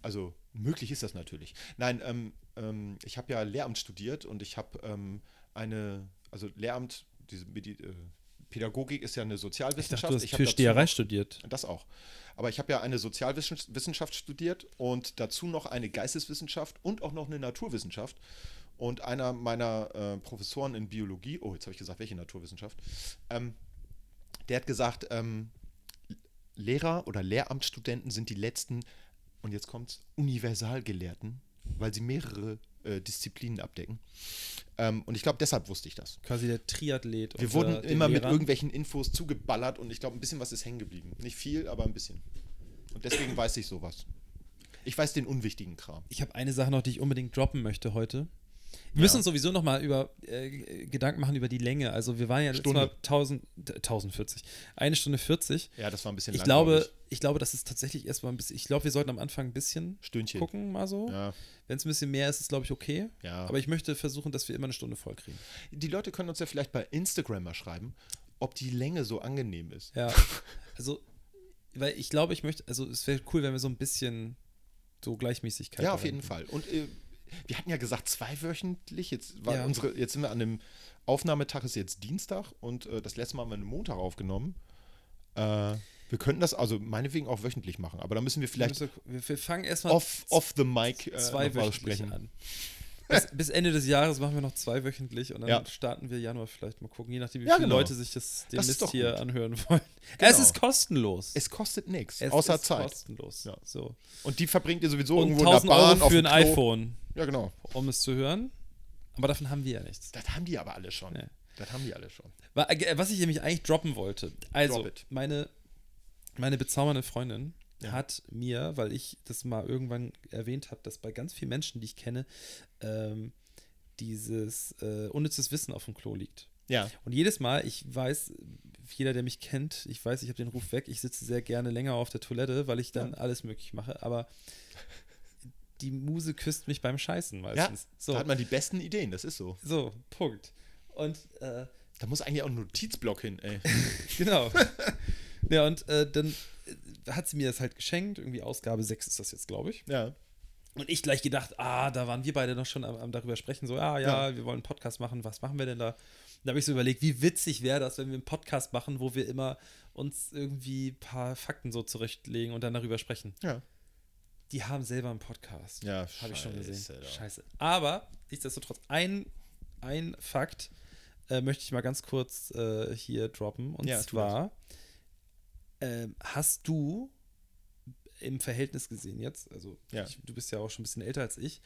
also möglich ist das natürlich. Nein, ähm, ähm, ich habe ja Lehramt studiert und ich habe ähm, eine, also Lehramt, diese Medi äh, Pädagogik ist ja eine Ich dachte, Sozialwissenschaft. du hast Türsteherei studiert. Das auch. Aber ich habe ja eine Sozialwissenschaft studiert und dazu noch eine Geisteswissenschaft und auch noch eine Naturwissenschaft. Und einer meiner äh, Professoren in Biologie, oh, jetzt habe ich gesagt, welche Naturwissenschaft, ähm, der hat gesagt, ähm, Lehrer oder Lehramtsstudenten sind die letzten, und jetzt kommt's, Universalgelehrten, weil sie mehrere äh, Disziplinen abdecken. Ähm, und ich glaube, deshalb wusste ich das. Quasi der Triathlet. Wir wurden den immer mit Lehrern. irgendwelchen Infos zugeballert und ich glaube, ein bisschen was ist hängen geblieben. Nicht viel, aber ein bisschen. Und deswegen weiß ich sowas. Ich weiß den unwichtigen Kram. Ich habe eine Sache noch, die ich unbedingt droppen möchte heute. Wir Ja. müssen uns sowieso noch mal über äh, Gedanken machen über die Länge. Also wir waren ja Stunde. Mal 1000, äh, 1040. Eine Stunde 40. Ja, das war ein bisschen Ich lang, glaube, glaub ich glaube, das ist tatsächlich erstmal ein bisschen. Ich glaube, wir sollten am Anfang ein bisschen Stündchen. gucken, mal so. Ja, Wenn es ein bisschen mehr ist, ist glaube ich okay. ja. Aber ich möchte versuchen, dass wir immer eine Stunde voll kriegen. die Leute können uns ja vielleicht bei Instagram mal schreiben, ob die Länge so angenehm ist. Ja. Also, weil ich glaube, ich möchte. Also, es wäre cool, wenn wir so ein bisschen so Gleichmäßigkeit. Ja, auf jeden. Fall. Und äh, wir hatten ja gesagt, zweiwöchentlich. Jetzt, war Ja. unsere, jetzt sind wir an dem Aufnahmetag, ist jetzt Dienstag und äh, das letzte Mal haben wir einen Montag aufgenommen. Äh, wir könnten das also meinetwegen auch wöchentlich machen, aber da müssen wir vielleicht Wir, müssen- wir fangen erstmal off, off the mic äh, zwei noch mal wöchentlich sprechen. an. Bis, bis Ende des Jahres machen wir noch zwei wöchentlich und dann Ja. starten wir Januar vielleicht mal gucken, je nachdem, wie Ja, viele genau. Leute sich das, den Das hier gut. anhören wollen. Genau. Es ist kostenlos. Es kostet nichts, außer Zeit. kostenlos. Ja. So. Und die verbringt ihr sowieso Und irgendwo in der 1000 Bahn Euro für ein Klo. iPhone, Ja, genau. um es zu hören. Aber davon haben wir ja nichts. Das haben die aber alle schon. Nee. Das haben die alle schon. Äh, Was ich nämlich eigentlich droppen wollte. Also, Drop meine, meine bezaubernde Freundin Ja. hat mir, weil ich das mal irgendwann erwähnt habe, dass bei ganz vielen Menschen, die ich kenne, ähm, dieses äh, unnützes Wissen auf dem Klo liegt. Ja. Und jedes Mal, ich weiß, jeder, der mich kennt, ich weiß, ich habe den Ruf weg, ich sitze sehr gerne länger auf der Toilette, weil ich dann Ja. alles möglich mache, aber die Muse küsst mich beim Scheißen Ja, meistens. da so, hat man die besten Ideen, das ist so. so, Punkt. Und äh, Da muss eigentlich auch ein Notizblock hin, ey. Genau. ja, und äh, dann äh, hat sie mir das halt geschenkt. Irgendwie Ausgabe 6 ist das jetzt, glaube ich. Ja. Und ich gleich gedacht, ah, da waren wir beide noch schon am, am darüber sprechen. So, ah, ja, Ja. wir wollen einen Podcast machen. Was machen wir denn da? Da habe ich so überlegt, wie witzig wäre das, wenn wir einen Podcast machen, wo wir immer uns irgendwie ein paar Fakten so zurechtlegen und dann darüber sprechen. Ja. Die haben selber einen Podcast. Ja, Habe ich schon gesehen. scheiße, doch. Scheiße. Aber nichtsdestotrotz, ein, ein Fakt äh, möchte ich mal ganz kurz äh, hier droppen. Und Ja, zwar ähm, hast du im Verhältnis gesehen jetzt, also Ja. ich, du bist ja auch schon ein bisschen älter als ich.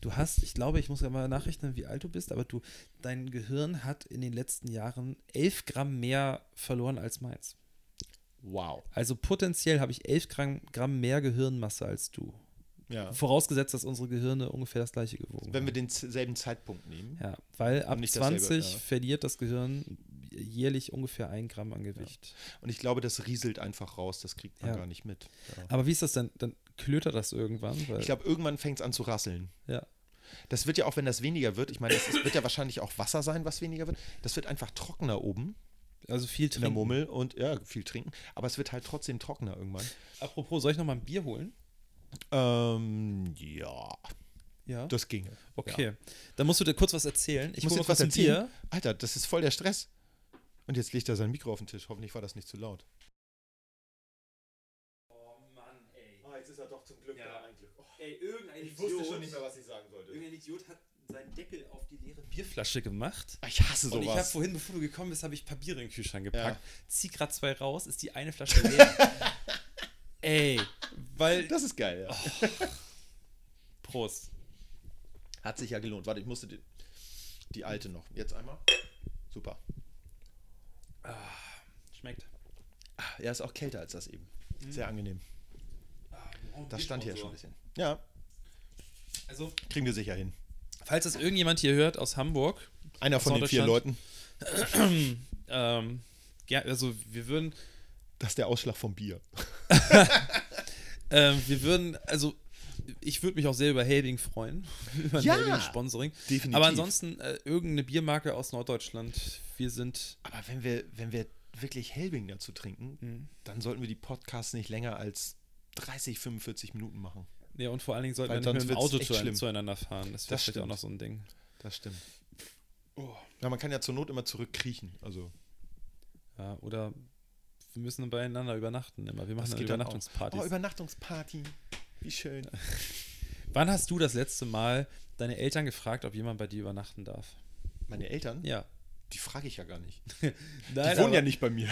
Du hast, ich glaube, ich muss ja mal nachrechnen, wie alt du bist, aber du, dein Gehirn hat in den letzten Jahren 11 Gramm mehr verloren als meins. Wow. Also potenziell habe ich 11 Gramm, Gramm mehr Gehirnmasse als du. Ja. Vorausgesetzt, dass unsere Gehirne ungefähr das gleiche gewogen Wenn wir haben. denselben Zeitpunkt nehmen. Ja, weil ab nicht dasselbe, 20 ja. verliert das Gehirn jährlich ungefähr ein Gramm an Gewicht. Und ich glaube, das rieselt einfach raus, das kriegt man Ja. gar nicht mit. Ja. Aber wie ist das denn? Dann klötert das irgendwann? Weil, Ich glaube, irgendwann fängt es an zu rasseln. ja. Das wird ja auch, wenn das weniger wird, ich meine, es wird ja wahrscheinlich auch Wasser sein, was weniger wird. Das wird einfach trockener oben Also viel in der trinken. Mummel und ja, viel trinken. Aber es wird halt trotzdem trockener irgendwann. Apropos, soll ich noch mal ein Bier holen? Ähm, ja, Ja. das ginge. okay. Dann musst du dir kurz was erzählen. Ich muss jetzt noch was ein erzählen. Alter, das ist voll der Stress. Und jetzt legt er sein Mikro auf den Tisch. Hoffentlich war das nicht zu laut. Oh Mann, ey. Ah, jetzt ist er doch zum Glück Ja. da eigentlich. Oh, Ey, irgendein was ich sagen sollte. Irgendein Idiot hat seinen Deckel auf die leere Bierflasche gemacht. Ich hasse Und ich habe sowas. vorhin, bevor du gekommen bist, habe ich Papiere in den Kühlschrank gepackt. Ja. Zieh grad zwei raus, ist die eine Flasche leer. Ey, weil. Das ist geil, ja. Prost. Hat sich ja gelohnt. Warte, ich musste die, die alte noch. Jetzt einmal. Super. Schmeckt. Ah, Er ist auch kälter als das eben. Mhm. Sehr angenehm. Oh, Das stand hier schon ein bisschen. Ja, Also, kriegen wir sicher hin. Falls das irgendjemand hier hört aus Hamburg, Einer von den vier. Leuten. ähm, ger- also wir würden, Das ist der Ausschlag vom Bier. ähm, wir würden, also ich würde mich auch sehr über Helbing freuen, über ein Ja, Helbing-Sponsoring. definitiv. Aber ansonsten äh, irgendeine Biermarke aus Norddeutschland. Wir sind, Aber wenn wir, wenn wir wirklich Helbing dazu trinken, Mhm. dann sollten wir die Podcasts nicht länger als 30, 45 Minuten machen. Ja und vor allen Dingen sollten wir nicht sonst mit dem Auto zu, schlimm. zueinander fahren. Das wäre Das vielleicht auch noch so ein Ding. Das stimmt. Oh. Ja, man kann ja zur Not immer zurückkriechen. Also, Ja, oder wir müssen beieinander übernachten immer. Wir machen das dann dann auch. Übernachtungspartys. Oh, Übernachtungsparty. Wie schön. Wann hast du das letzte Mal deine Eltern gefragt, ob jemand bei dir übernachten darf? Meine Eltern? Ja. Die frage ich ja gar nicht. Nein, die wohnen aber ja nicht bei mir.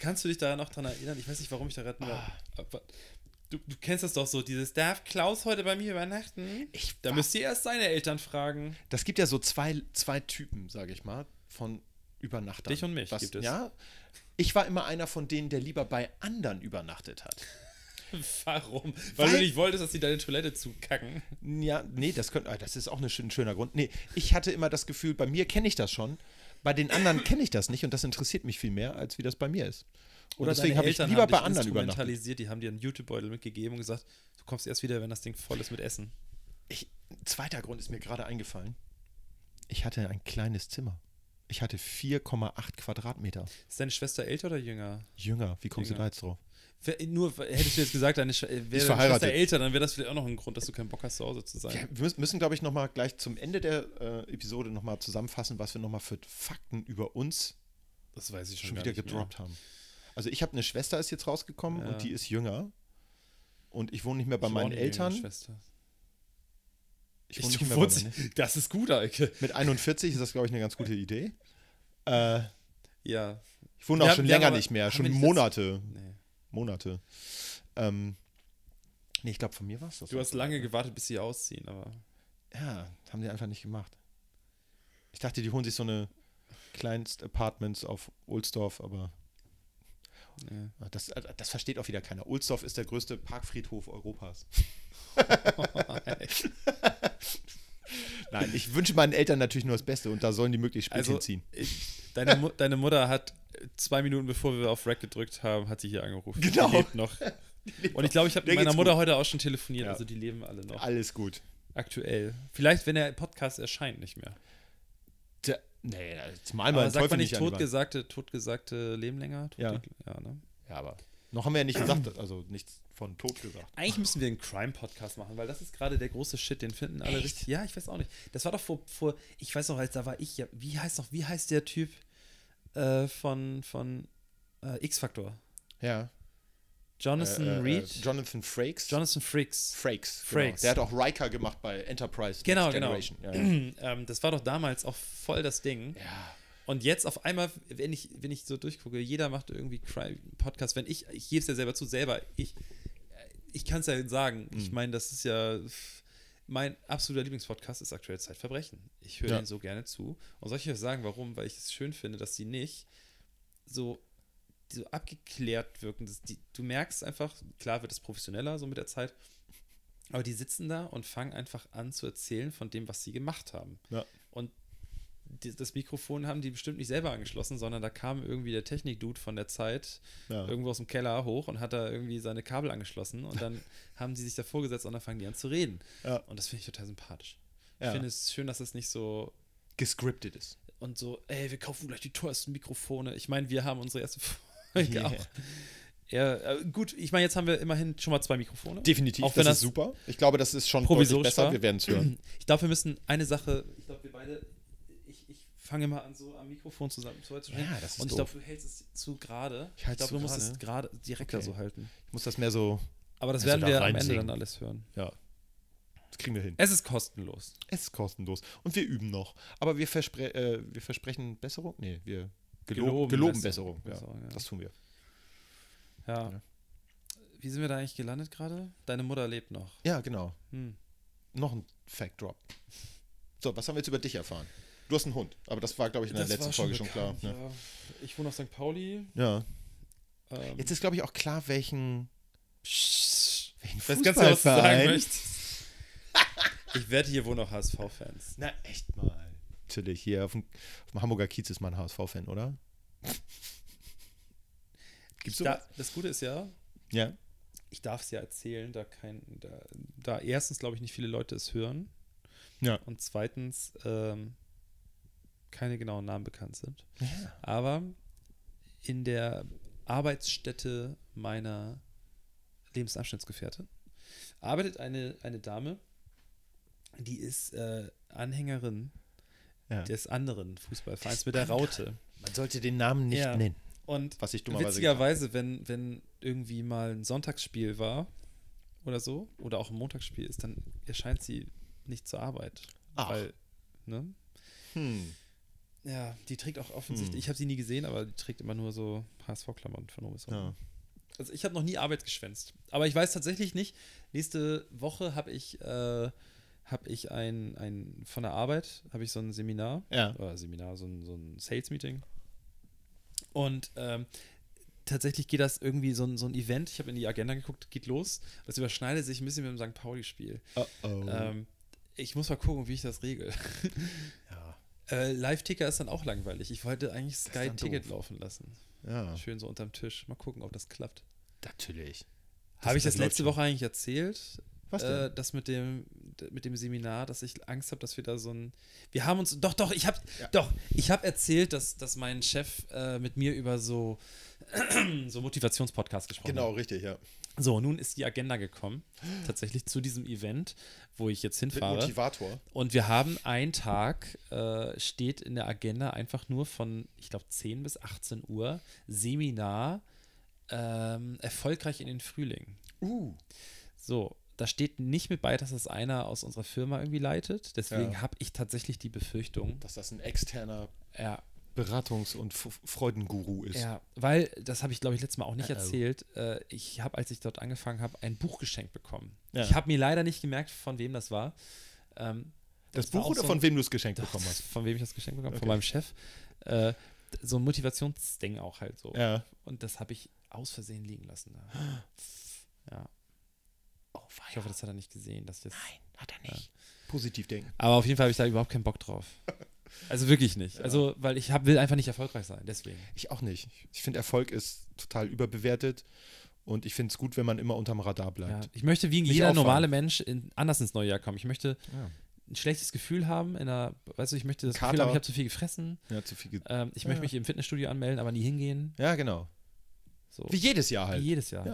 Kannst du dich daran noch dran erinnern? Ich weiß nicht, warum ich da gerade nur. Ah. Du, du kennst das doch so, dieses Darf Klaus heute bei mir übernachten? Ich Da müsst ihr erst seine Eltern fragen. Das gibt ja so zwei, zwei Typen, sage ich mal, von Übernachtern. Dich und mich gibt es. Ja. Ich war immer einer von denen, der lieber bei anderen übernachtet hat. Warum? Weil, Weil- du nicht wolltest, dass sie deine Toilette zukacken. Ja, nee, das könnte, ah, das ist auch ein schöner Grund. Nee, ich hatte immer das Gefühl, bei mir kenne ich das schon, bei den anderen kenne ich das nicht und das interessiert mich viel mehr, als wie das bei mir ist. Und deswegen habe ich lieber haben bei anderen übernachtet. Die haben dir einen Jutebeutel mitgegeben und gesagt, du kommst erst wieder, wenn das Ding voll ist mit Essen. Ich, zweiter Grund ist mir gerade eingefallen. Ich hatte ein kleines Zimmer. Ich hatte 4,8 Quadratmeter. Ist deine Schwester älter oder jünger? Jünger, wie kommst du Jünger. da jetzt drauf? Nur hättest du jetzt gesagt, deine Sch- äh, wäre deine. Schwester älter, dann wäre das vielleicht auch noch ein Grund, dass du keinen Bock hast, zu Hause zu sein. Ja, wir müssen, glaube ich, nochmal gleich zum Ende der äh, Episode nochmal zusammenfassen, was wir nochmal für Fakten über uns Das weiß ich schon, schon wieder gedroppt haben. Also ich habe eine Schwester, ist jetzt rausgekommen Ja. und die ist jünger. Und ich wohne nicht mehr bei Ich meinen Eltern. Schwester. Ich wohne Ich, nicht mehr bei meinen das ist gut, Eike. Mit 41 ist das, glaube ich, eine ganz gute Idee. Äh, Ja. ich wohne Wir auch schon haben länger nicht mehr, schon Monate. Nee. Monate. Ähm, nee, ich glaube, von mir war es das. Du hast lange gewartet, bis sie ausziehen, aber. Ja, haben die einfach nicht gemacht. Ich dachte, die holen sich so eine kleinst Apartments auf Ohlsdorf, aber Nee. das, das versteht auch wieder keiner. Ohlsdorf ist der größte Parkfriedhof Europas. Nein, ich wünsche meinen Eltern natürlich nur das Beste und da sollen die möglichst spät Also, hinziehen. ich, deine, Mu deine Mutter hat äh, zwei Minuten bevor wir auf Rack gedrückt haben, hat sie hier angerufen. Genau. Die lebt noch. Und ich glaube, ich habe mit meiner Mutter gut. heute auch schon telefoniert, Ja. also die leben alle noch. Alles gut. Aktuell. Vielleicht, wenn der Podcast erscheint, nicht mehr. Nee, jetzt mal mal sagt Teufel man nicht totgesagte, totgesagte leben länger? Tot Ja. ja ne? Ja, aber noch haben wir ja nicht gesagt, also nichts von tot gesagt. Eigentlich müssen wir einen Crime-Podcast machen, weil das ist gerade der große Shit, den finden alle Echt? richtig. Ja, ich weiß auch nicht. Das war doch vor, vor ich weiß noch, als da war ich ja, wie heißt noch, wie heißt der Typ äh, von, von äh, X-Factor? Ja. Jonathan Äh, äh, Reed? Äh, Jonathan Frakes. Jonathan Frakes. Frakes. Frakes. Genau. Der hat auch Riker gemacht bei Enterprise. Genau, genau. Ja, ja. ähm, das war doch damals auch voll das Ding. ja. Und jetzt auf einmal, wenn ich, wenn ich so durchgucke, jeder macht irgendwie Crime-Podcast. Wenn ich, ich gebe es ja selber zu, selber, ich, ich kann es ja sagen. Ich Mhm. meine, das ist ja, mein absoluter Lieblingspodcast ist aktuell Zeitverbrechen. Ich höre Ja. den so gerne zu. Und soll ich euch sagen, warum? Weil ich es schön finde, dass sie nicht so, so abgeklärt wirken. Das, die, du merkst einfach, klar wird es professioneller so mit der Zeit, aber die sitzen da und fangen einfach an zu erzählen von dem, was sie gemacht haben. Ja. Und die, das Mikrofon haben die bestimmt nicht selber angeschlossen, sondern da kam irgendwie der Technik-Dude von der Zeit Ja. irgendwo aus dem Keller hoch und hat da irgendwie seine Kabel angeschlossen und dann haben die sich davor gesetzt und dann fangen die an zu reden. Ja. Und das finde ich total sympathisch. Ich finde es schön, dass es nicht so Gescriptet ist. und so, ey, wir kaufen gleich die teuersten Mikrofone. Ich meine, wir haben unsere erste Yeah. auch. Ja, äh, gut, ich meine, jetzt haben wir immerhin schon mal zwei Mikrofone. Definitiv, Auch wenn das das ist super. Ich glaube, das ist schon provisorisch besser. war. Wir werden es hören. Ich glaube, wir müssen eine Sache, ich glaube, wir beide, ich, ich fange mal an, so am Mikrofon zusammen zu halten. Ja, das ist Und ich glaube, du hältst es zu gerade. Ich halte glaube, du musst es gerade direkter Okay. so halten. Ich muss das mehr so. Aber das werden da wir am Ende dann alles hören. Ja. Das kriegen wir hin. Es ist kostenlos. Es ist kostenlos. Und wir üben noch. Aber wir, verspre äh, wir versprechen Besserung? Nee, wir geloben, Geloben geloben Besserung. Besserung. Ja. Das tun wir. Ja. Ja. Wie sind wir da eigentlich gelandet gerade? Deine Mutter lebt noch. Ja, genau. Hm. Noch ein Fact Drop. So, was haben wir jetzt über dich erfahren? Du hast einen Hund, aber das war, glaube ich, in der Das letzten war Folge schon klar. bekannt, Ne? ja. Ich wohne auf St. Pauli. Ja. Ähm, Jetzt ist, glaube ich, auch klar, welchen, Psst. welchen Fußballverein. Ich wette, hier wohnen auch HSV-Fans. Na, echt mal. Natürlich, hier auf dem, auf dem Hamburger Kiez ist man HSV-Fan, oder? Gibt's Da, das Gute ist ja, Ja. ich darf es ja erzählen, da kein, da, da erstens, glaube ich, nicht viele Leute es hören Ja. und zweitens ähm, keine genauen Namen bekannt sind. Aber in der Arbeitsstätte meiner Lebensabschnittsgefährtin arbeitet eine, eine Dame, die ist äh, Anhängerin ja. des anderen Fußballvereins mit der Raute. Man sollte den Namen nicht Ja. nennen. Und Was ich dummerweise witzigerweise, wenn, wenn irgendwie mal ein Sonntagsspiel war oder so, oder auch ein Montagsspiel ist, dann erscheint sie nicht zur Arbeit. Ach. Weil, ne? Hm. Ja, die trägt auch offensichtlich, Hm. ich habe sie nie gesehen, aber die trägt immer nur so HSV-Klamotten von oben bis unten. Ja. Also ich habe noch nie Arbeit geschwänzt. Aber ich weiß tatsächlich nicht, nächste Woche habe ich, äh, hab ich ein, ein, von der Arbeit, habe ich so ein Seminar, Ja. oder Seminar, so ein, so ein Sales-Meeting. Und ähm, tatsächlich geht das irgendwie so ein, so ein Event, ich habe in die Agenda geguckt, geht los. Das überschneidet sich ein bisschen mit dem St. Pauli-Spiel. Oh oh. Ähm, ich muss mal gucken, wie ich das regel. ja. äh, Live-Ticker ist dann auch langweilig. Ich wollte eigentlich ist Sky dann Ticket doof. laufen lassen. ja. Schön so unterm Tisch. Mal gucken, ob das klappt. Natürlich. Habe ich das letzte. Woche eigentlich erzählt? Was Äh, denn? das mit dem, mit dem Seminar, dass ich Angst habe, dass wir da so ein. Wir haben uns. Doch, doch, ich habe. Ja. Doch, ich habe erzählt, dass, dass mein Chef äh, mit mir über so, so Motivationspodcasts gesprochen Genau, hat. richtig, ja. So, nun ist die Agenda gekommen. Tatsächlich zu diesem Event, wo ich jetzt Mit hinfahre. Motivator. Und wir haben einen Tag, äh, steht in der Agenda einfach nur von, ich glaube, 10 bis 18 Uhr, Seminar ähm, erfolgreich in den Frühling. Uh. So, da steht nicht mit bei, dass das einer aus unserer Firma irgendwie leitet. Deswegen Ja. habe ich tatsächlich die Befürchtung, Dass das ein externer ja, Beratungs- und F Freudenguru ist. ja, weil, das habe ich glaube ich letztes Mal auch nicht Uh-oh. erzählt, äh, ich habe, als ich dort angefangen habe, ein Buch geschenkt bekommen. Ja. Ich habe mir leider nicht gemerkt, von wem das war. Ähm, Das war Buch oder so von wem du es geschenkt Doch, bekommen hast? Von wem ich das geschenkt bekommen? Okay. Von meinem Chef. Äh, so ein Motivationsding auch halt so. Ja. Und das habe ich aus Versehen liegen lassen. Da. Ja. Oh, Ich hoffe, das hat er nicht gesehen. Dass das, Nein, hat er nicht. Positiv denken. aber auf jeden Fall habe ich da überhaupt keinen Bock drauf. Also wirklich nicht. Also, weil ich hab, will einfach nicht erfolgreich sein. Deswegen. Ich auch nicht. Ich finde, Erfolg ist total überbewertet und ich finde es gut, wenn man immer unterm Radar Ja. bleibt. Ich möchte wie Nicht jeder auffallen. normale Mensch in, anders ins neue Jahr kommen. Ich möchte Ja, ein schlechtes Gefühl haben. In einer, weißt du, ich möchte das Kater. Gefühl haben, ich habe zu viel gefressen. ja zu viel. Ge Ähm, ich Ja, möchte ja. mich im Fitnessstudio anmelden, aber nie hingehen. ja, genau. So. Wie jedes Jahr Wie halt. jedes Jahr.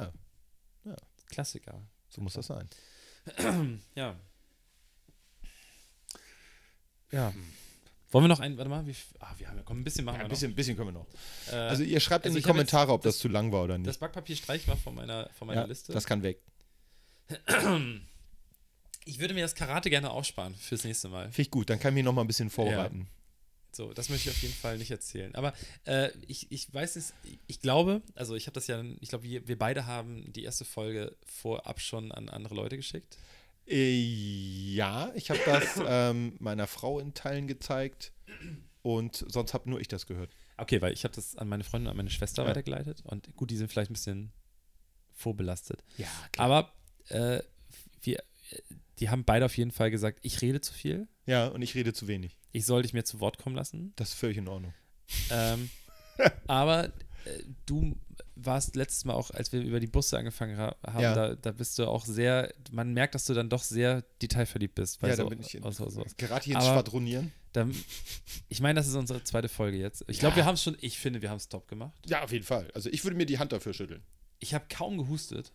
Ja, Klassiker. So muss das sein. Ja. Ja. Wollen wir noch ein, warte mal, wie, ah, wir haben ja, komm, ein bisschen machen Ja, wir ein bisschen, bisschen können wir noch. noch. Äh, Also ihr schreibt also in die Kommentare, ob das, das- zu lang war oder nicht. das Backpapier streich mal von meiner, von meiner ja, Liste. Das kann weg. ich würde mir das Karate gerne aufsparen fürs nächste Mal. Finde ich gut, dann kann ich mich noch mal ein bisschen vorbereiten. So, das möchte ich auf jeden Fall nicht erzählen. Aber äh, ich, ich weiß es, ich glaube, also ich habe das ja, ich glaube, wir, wir beide haben die erste Folge vorab schon an andere Leute geschickt. Äh, ja, ich habe das ähm, meiner Frau in Teilen gezeigt und sonst habe nur ich das gehört. Okay, weil ich habe das an meine Freundin und an meine Schwester Ja. weitergeleitet und gut, die sind vielleicht ein bisschen vorbelastet. Ja, Aber äh, wir, die haben beide auf jeden Fall gesagt, ich rede zu viel, Ja, und ich rede zu wenig. ich soll dich mir zu Wort kommen lassen. Das ist völlig in Ordnung. Ähm, aber äh, du warst letztes Mal auch, als wir über die Busse angefangen ha haben, Ja. da, da bist du auch sehr, man merkt, dass du dann doch sehr detailverliebt bist. ja, so, da bin ich in, aus- aus- aus- gerade hier ins Aber- Schwadronieren. Da, ich meine, das ist unsere zweite Folge jetzt. Ich glaube, Ja. wir haben es schon, ich finde, wir haben es top gemacht. Ja, auf jeden Fall. Also ich würde mir die Hand dafür schütteln. Ich habe kaum gehustet.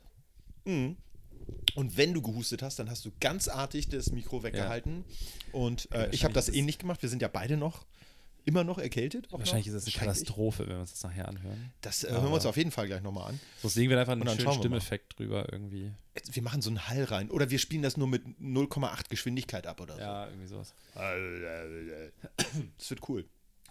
Mhm. Und wenn du gehustet hast, dann hast du ganz artig das Mikro weggehalten. Und äh, ich habe das ähnlich gemacht. Wir sind ja beide noch, immer noch erkältet. Wahrscheinlich noch. ist das eine. Katastrophe, wenn wir uns das nachher anhören. Das äh, hören wir uns auf jeden Fall gleich nochmal an. So legen wir einfach einen schönen. Stimmeffekt drüber irgendwie. Wir machen so einen Hall rein. Oder wir spielen das nur mit 0,8 Geschwindigkeit ab oder so. Ja, irgendwie sowas. Das wird cool.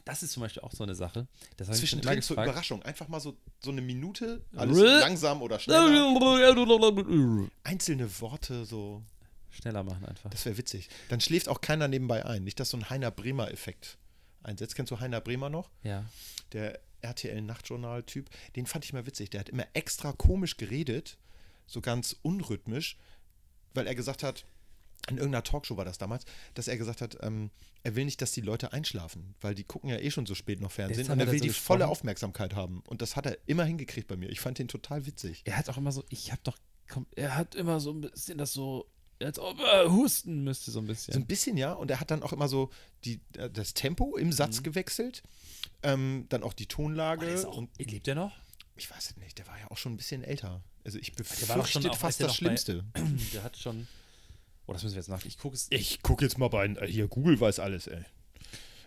Das ist zum Beispiel auch so eine Sache. Das Zwischendrin zur gefragt. Überraschung. Einfach mal so, so eine Minute, alles langsam oder schneller. Einzelne Worte so. Schneller machen einfach. Das wäre witzig. Dann schläft auch keiner nebenbei ein. Nicht, dass so ein Heiner Bremer-Effekt einsetzt. Kennst du Heiner Bremer noch? Ja. Der RTL-Nachtjournal-Typ. Den fand ich mal witzig. Der hat immer extra komisch geredet, so ganz unrhythmisch, weil er gesagt hat, in irgendeiner Talkshow war das damals, dass er gesagt hat, ähm, er will nicht, dass die Leute einschlafen, weil die gucken ja eh schon so spät noch Fernsehen und er will die volle gesprochen. Aufmerksamkeit haben. Und das hat er immer hingekriegt bei mir. Ich fand den total witzig. Er hat auch immer so, ich habe doch, komm, er hat immer so ein bisschen das so, als ob er husten müsste so ein bisschen. So ein bisschen, ja. Und er hat dann auch immer so die, äh, das Tempo im Satz gewechselt. Ähm, dann auch die Tonlage. Mhm. Oh, auch, und lebt er noch? ich weiß es nicht, der war ja auch schon ein bisschen älter. Also ich befürchte fast das noch bei- Schlimmste. Der hat schon, oh, das müssen wir jetzt nach, ich gucke es, Ich gucke jetzt mal bei, äh, hier, Google weiß alles, ey.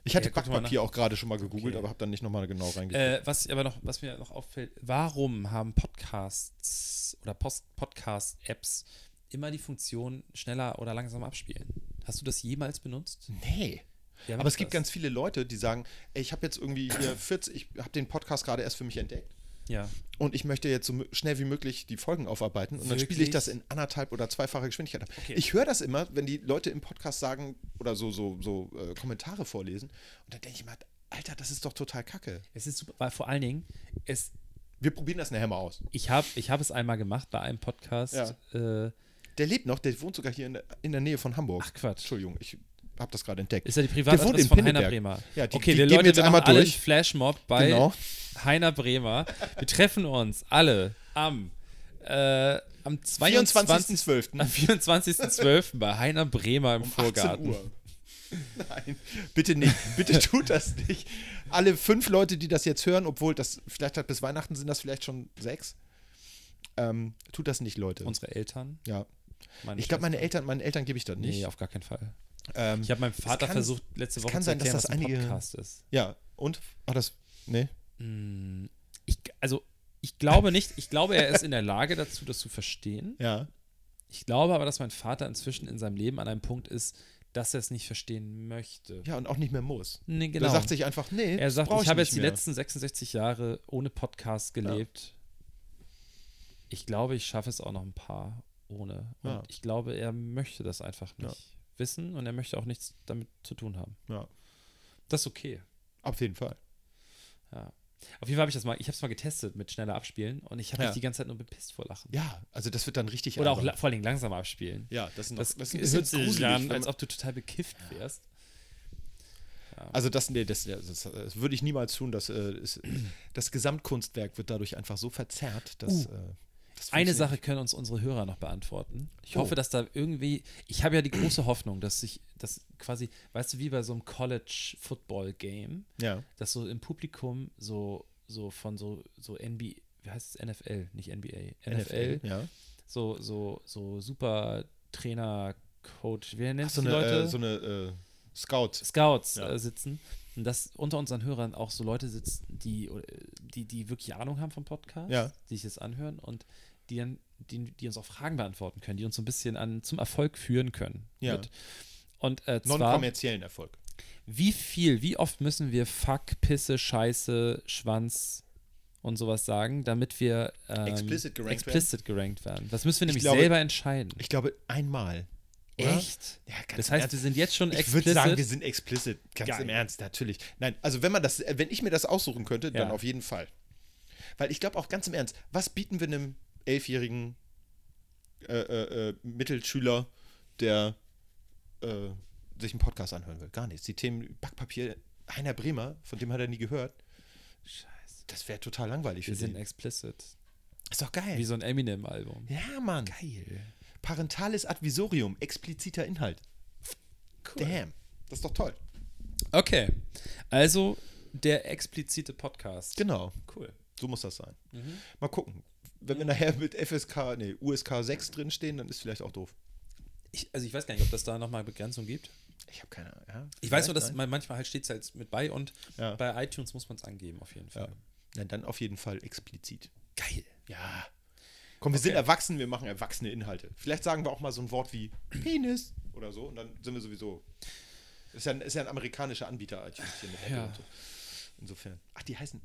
Ich hatte Ja, Backpapier auch gerade schon mal gegoogelt, Okay. aber habe dann nicht nochmal genau reingeguckt. Äh, was aber noch, was mir noch auffällt, warum haben Podcasts oder Podcast-Apps immer die Funktion schneller oder langsamer abspielen? Hast du das jemals benutzt? nee. Ja, Aber es gibt das. ganz viele Leute, die sagen, ey, ich habe jetzt irgendwie hier 40, ich habe den Podcast gerade erst für mich entdeckt Ja. und ich möchte jetzt so schnell wie möglich die Folgen aufarbeiten und dann spiele ich Wirklich? das in anderthalb oder zweifacher Geschwindigkeit ab. Okay. Ich höre das immer, wenn die Leute im Podcast sagen oder so, so, so äh, Kommentare vorlesen und dann denke ich mal, Alter, das ist doch total kacke. Es ist super, weil vor allen Dingen, es, Wir probieren das nachher mal aus. ich habe ich hab es einmal gemacht bei einem Podcast. Ja. Äh, Der lebt noch, der wohnt sogar hier in der, in der Nähe von Hamburg. ach Quatsch. Entschuldigung, ich habe das gerade entdeckt. Ist ja die Privatadresse von Heiner. Bremer. Ja, die- okay, die wir Leute, jetzt wir einmal alle durch. einen Flashmob bei Genau. Heiner Bremer. Wir treffen uns alle am, äh, am 22. 24.12. Am 24.12. bei Heiner Bremer im um Vorgarten. 18 Uhr. Nein, bitte nicht. Bitte tut das nicht. Alle fünf Leute, die das jetzt hören, obwohl das vielleicht hat bis Weihnachten sind das vielleicht schon sechs. Ähm, tut das nicht, Leute. Unsere Eltern. ja. Meine Ich glaube, meine. Eltern, meinen Eltern gebe ich das nicht. Nee, auf gar keinen Fall. Ähm, Ich habe meinem Vater kann- versucht, letzte Woche kann zu sein, dass erklären, das was ein einige- Podcast ist. ja, und? War das. Nee. Hm, Ich, also, ich glaube nicht, ich glaube, er ist in der Lage dazu, das zu verstehen. Ja. Ich glaube aber, dass mein Vater inzwischen in seinem Leben an einem Punkt ist, dass er es nicht verstehen möchte. Ja, und auch nicht mehr muss. Nee, Er genau. sagt sich einfach, nee, er sagt, brauch ich habe jetzt die mehr. letzten 66 Jahre ohne Podcast gelebt. Ich glaube, ich schaffe es auch noch ein paar ohne. Und Ja. ich glaube, er möchte das einfach nicht Ja. Wissen und er möchte auch nichts damit zu tun haben. Ja, Das ist okay. auf jeden Fall. Ja. Auf jeden Fall habe ich das mal, ich habe es mal getestet mit schneller abspielen und ich habe Ja. mich die ganze Zeit nur bepisst vor Lachen. Ja, also das wird dann richtig Oder auch albern. la- vor allen Dingen langsam abspielen. Ja, das, ist noch, Das, das ist hört sich gruselig. an, als ob du total bekifft wärst. Also das, nee, das, das, das würde ich niemals tun. Das, äh, das Gesamtkunstwerk wird dadurch einfach so verzerrt, dass Uh, äh, Eine Sache können uns unsere Hörer noch beantworten. Ich Oh. hoffe, dass da irgendwie, ich habe ja die große Hoffnung, dass sich das quasi, weißt du, wie bei so einem College-Football-Game, Ja, dass so im Publikum so, so von so, so NBA, wie heißt es, NFL, nicht NBA, NFL, ja. so, so, so super Trainer, Coach, wie nennt so die eine, Leute? äh, so eine äh, Scout. Scouts Ja. äh, sitzen und dass unter unseren Hörern auch so Leute sitzen, die, die, die wirklich Ahnung haben vom Podcast, Ja. die sich das anhören und die, dann, die, die uns auch Fragen beantworten können, die uns so ein bisschen an, zum Erfolg führen können. Ja. Mit. Und äh, zwar, Non-kommerziellen Erfolg. wie viel, wie oft müssen wir Fuck, Pisse, Scheiße, Schwanz und sowas sagen, damit wir ähm, Explicit gerankt explicit gerankt werden? Das müssen wir nämlich glaube- selber entscheiden. Ich glaube, einmal. Oder? Echt? Ja, ganz Das heißt, Ernst. wir sind jetzt schon Ich explicit. würde sagen, wir sind explicit. Ganz Geil. im Ernst, natürlich. Nein, also wenn man das, äh, wenn ich mir das aussuchen könnte, dann Ja. auf jeden Fall. Weil ich glaube auch ganz im Ernst, was bieten wir einem elfjährigen äh, äh, äh, Mittelschüler, der äh, sich einen Podcast anhören will? Gar nichts. Die Themen Backpapier, Heiner Bremer, von dem hat er nie gehört. Scheiße. Das wäre total langweilig Wir sind den. explizit. Ist doch geil. Wie so ein Eminem-Album. ja, Mann. Geil. Parentales Advisorium, expliziter Inhalt. Damn. Das ist doch toll. Okay. Also der explizite Podcast. Genau. Cool. So muss das sein. Mal gucken. Wenn wir nachher mit FSK, nee, USK 6 drinstehen, dann ist vielleicht auch doof. Ich, also ich weiß gar nicht, ob das da nochmal Begrenzung gibt. Ich habe keine Ahnung. Ja, Ich weiß nur, dass man manchmal halt steht es halt mit bei und Ja. bei iTunes muss man es angeben, auf jeden. Fall. Ja. ja, dann auf jeden Fall explizit. Geil. Ja. Komm, wir sind erwachsen, wir machen erwachsene Inhalte. Vielleicht sagen wir auch mal so ein Wort wie Penis oder so und dann sind wir sowieso. Ist ja ein, ist ja ein amerikanischer Anbieter, iTunes hier mit Apple Ja. und so. Insofern. Ach, die heißen.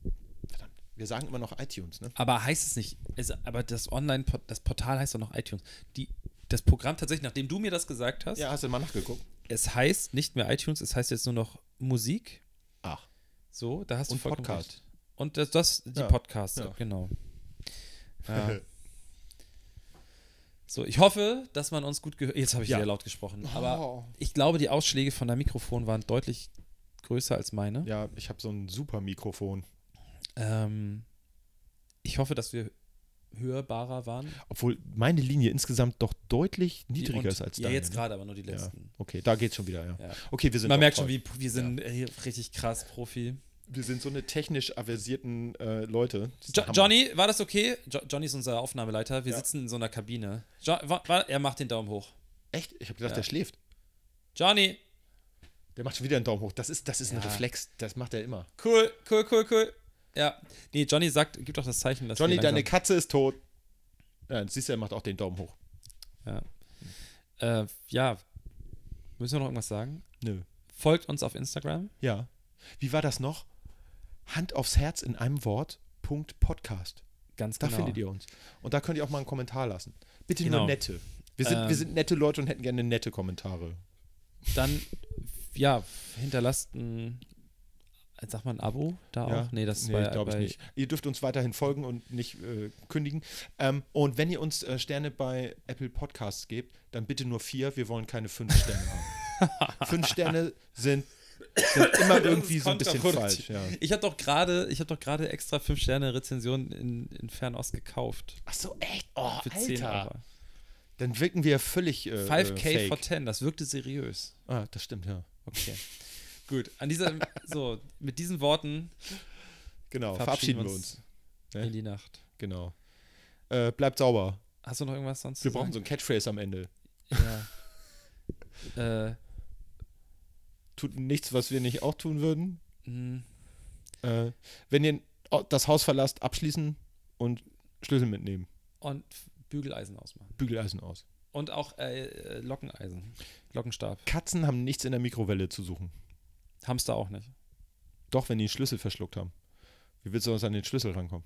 Verdammt. Wir sagen immer noch iTunes, ne? Aber heißt es nicht, es, aber das Online, das Portal heißt doch noch iTunes. Die, das Programm tatsächlich, nachdem du mir das gesagt hast, Ja, hast du mal nachgeguckt? es heißt nicht mehr iTunes, es heißt jetzt nur noch Musik. Ach. So, da hast du Und vollkommen Podcast. recht. Und das, das die Ja, Podcasts, ja. genau. Ja. So, ich hoffe, dass man uns gut gehört. Jetzt habe ich Ja. wieder laut gesprochen. Aber Oh. ich glaube, die Ausschläge von deinem Mikrofon waren deutlich größer als meine. Ja, ich habe so ein super Mikrofon. Ähm, ich hoffe, dass wir hörbarer waren. Obwohl meine Linie insgesamt doch deutlich niedriger und- ist als Ja, deine. jetzt ne? gerade, aber nur die Ja. letzten. Okay, da geht's schon wieder, ja. Ja. Okay, wir sind Man merkt schon, wie wir sind äh, hier richtig krass Profi. Wir sind so eine technisch aversierten äh, Leute. Jo. Johnny, war das okay? Jo Johnny ist unser Aufnahmeleiter. Wir Ja. sitzen in so einer Kabine. Jo er macht den Daumen hoch. Echt? Ich habe gedacht, Ja. der schläft. Johnny, Der macht schon wieder einen Daumen hoch. Das ist, das ist ein Ja. Reflex. Das macht er immer. cool, cool, cool, cool. Ja, nee, Johnny sagt, gibt doch das Zeichen, dass Johnny, deine Katze ist tot. Ja, siehst du, er macht auch den Daumen hoch. Ja. Äh, ja, müssen wir noch irgendwas sagen? Nö. Folgt uns auf Instagram. Ja. Wie war das noch? Hand aufs Herz in einem Wort. Punkt Podcast. Ganz Da genau. findet ihr uns. Und da könnt ihr auch mal einen Kommentar lassen. Bitte Genau. nur nette. Wir sind, Ähm. wir sind nette Leute und hätten gerne nette Kommentare. Dann, ja, hinterlasst ein, sag mal ein Abo da Ja? auch? Nee, das nee, glaube ich nicht. Ihr dürft uns weiterhin folgen und nicht äh, kündigen. Ähm, und wenn ihr uns äh, Sterne bei Apple Podcasts gebt, dann bitte nur vier. Wir wollen keine fünf Sterne haben. fünf Sterne sind, sind immer irgendwie so ein bisschen falsch. Ja. Ich habe doch gerade, doch gerade extra 5 Sterne Rezension in, in Fernost gekauft Ach so, echt? Oh, für 10 Alter. Euro. Dann wirken wir völlig äh, 5k äh, for fake. 10, das wirkte seriös. Ah, das stimmt, ja. Okay. Gut, an dieser, so, mit diesen Worten Genau, Verabschieden verabschieden wir uns. Ne? in die Nacht. Genau. Äh, bleibt sauber. Hast du noch irgendwas sonst Wir brauchen so sagen? ein Catchphrase am Ende. Ja. äh, Tut nichts, was wir nicht auch tun würden. mh, Äh, wenn ihr das Haus verlasst, abschließen und Schlüssel mitnehmen. und Bügeleisen ausmachen. Bügeleisen aus. Und auch äh, äh, Lockeneisen. Lockenstab. Katzen haben nichts in der Mikrowelle zu suchen. Hamster auch nicht. Doch, wenn die einen Schlüssel verschluckt haben. Wie willst du sonst an den Schlüssel rankommen?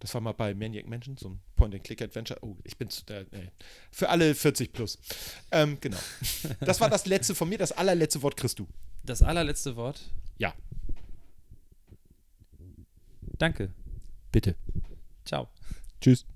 Das war mal bei Maniac Mansion, so ein Point-and-Click-Adventure. Oh, ich bin zu der. Nee. Für alle 40 plus. Ähm, genau. Das war das letzte von mir. Das allerletzte Wort kriegst du. Das allerletzte Wort. Ja. Danke. Bitte. Ciao. Tschüss.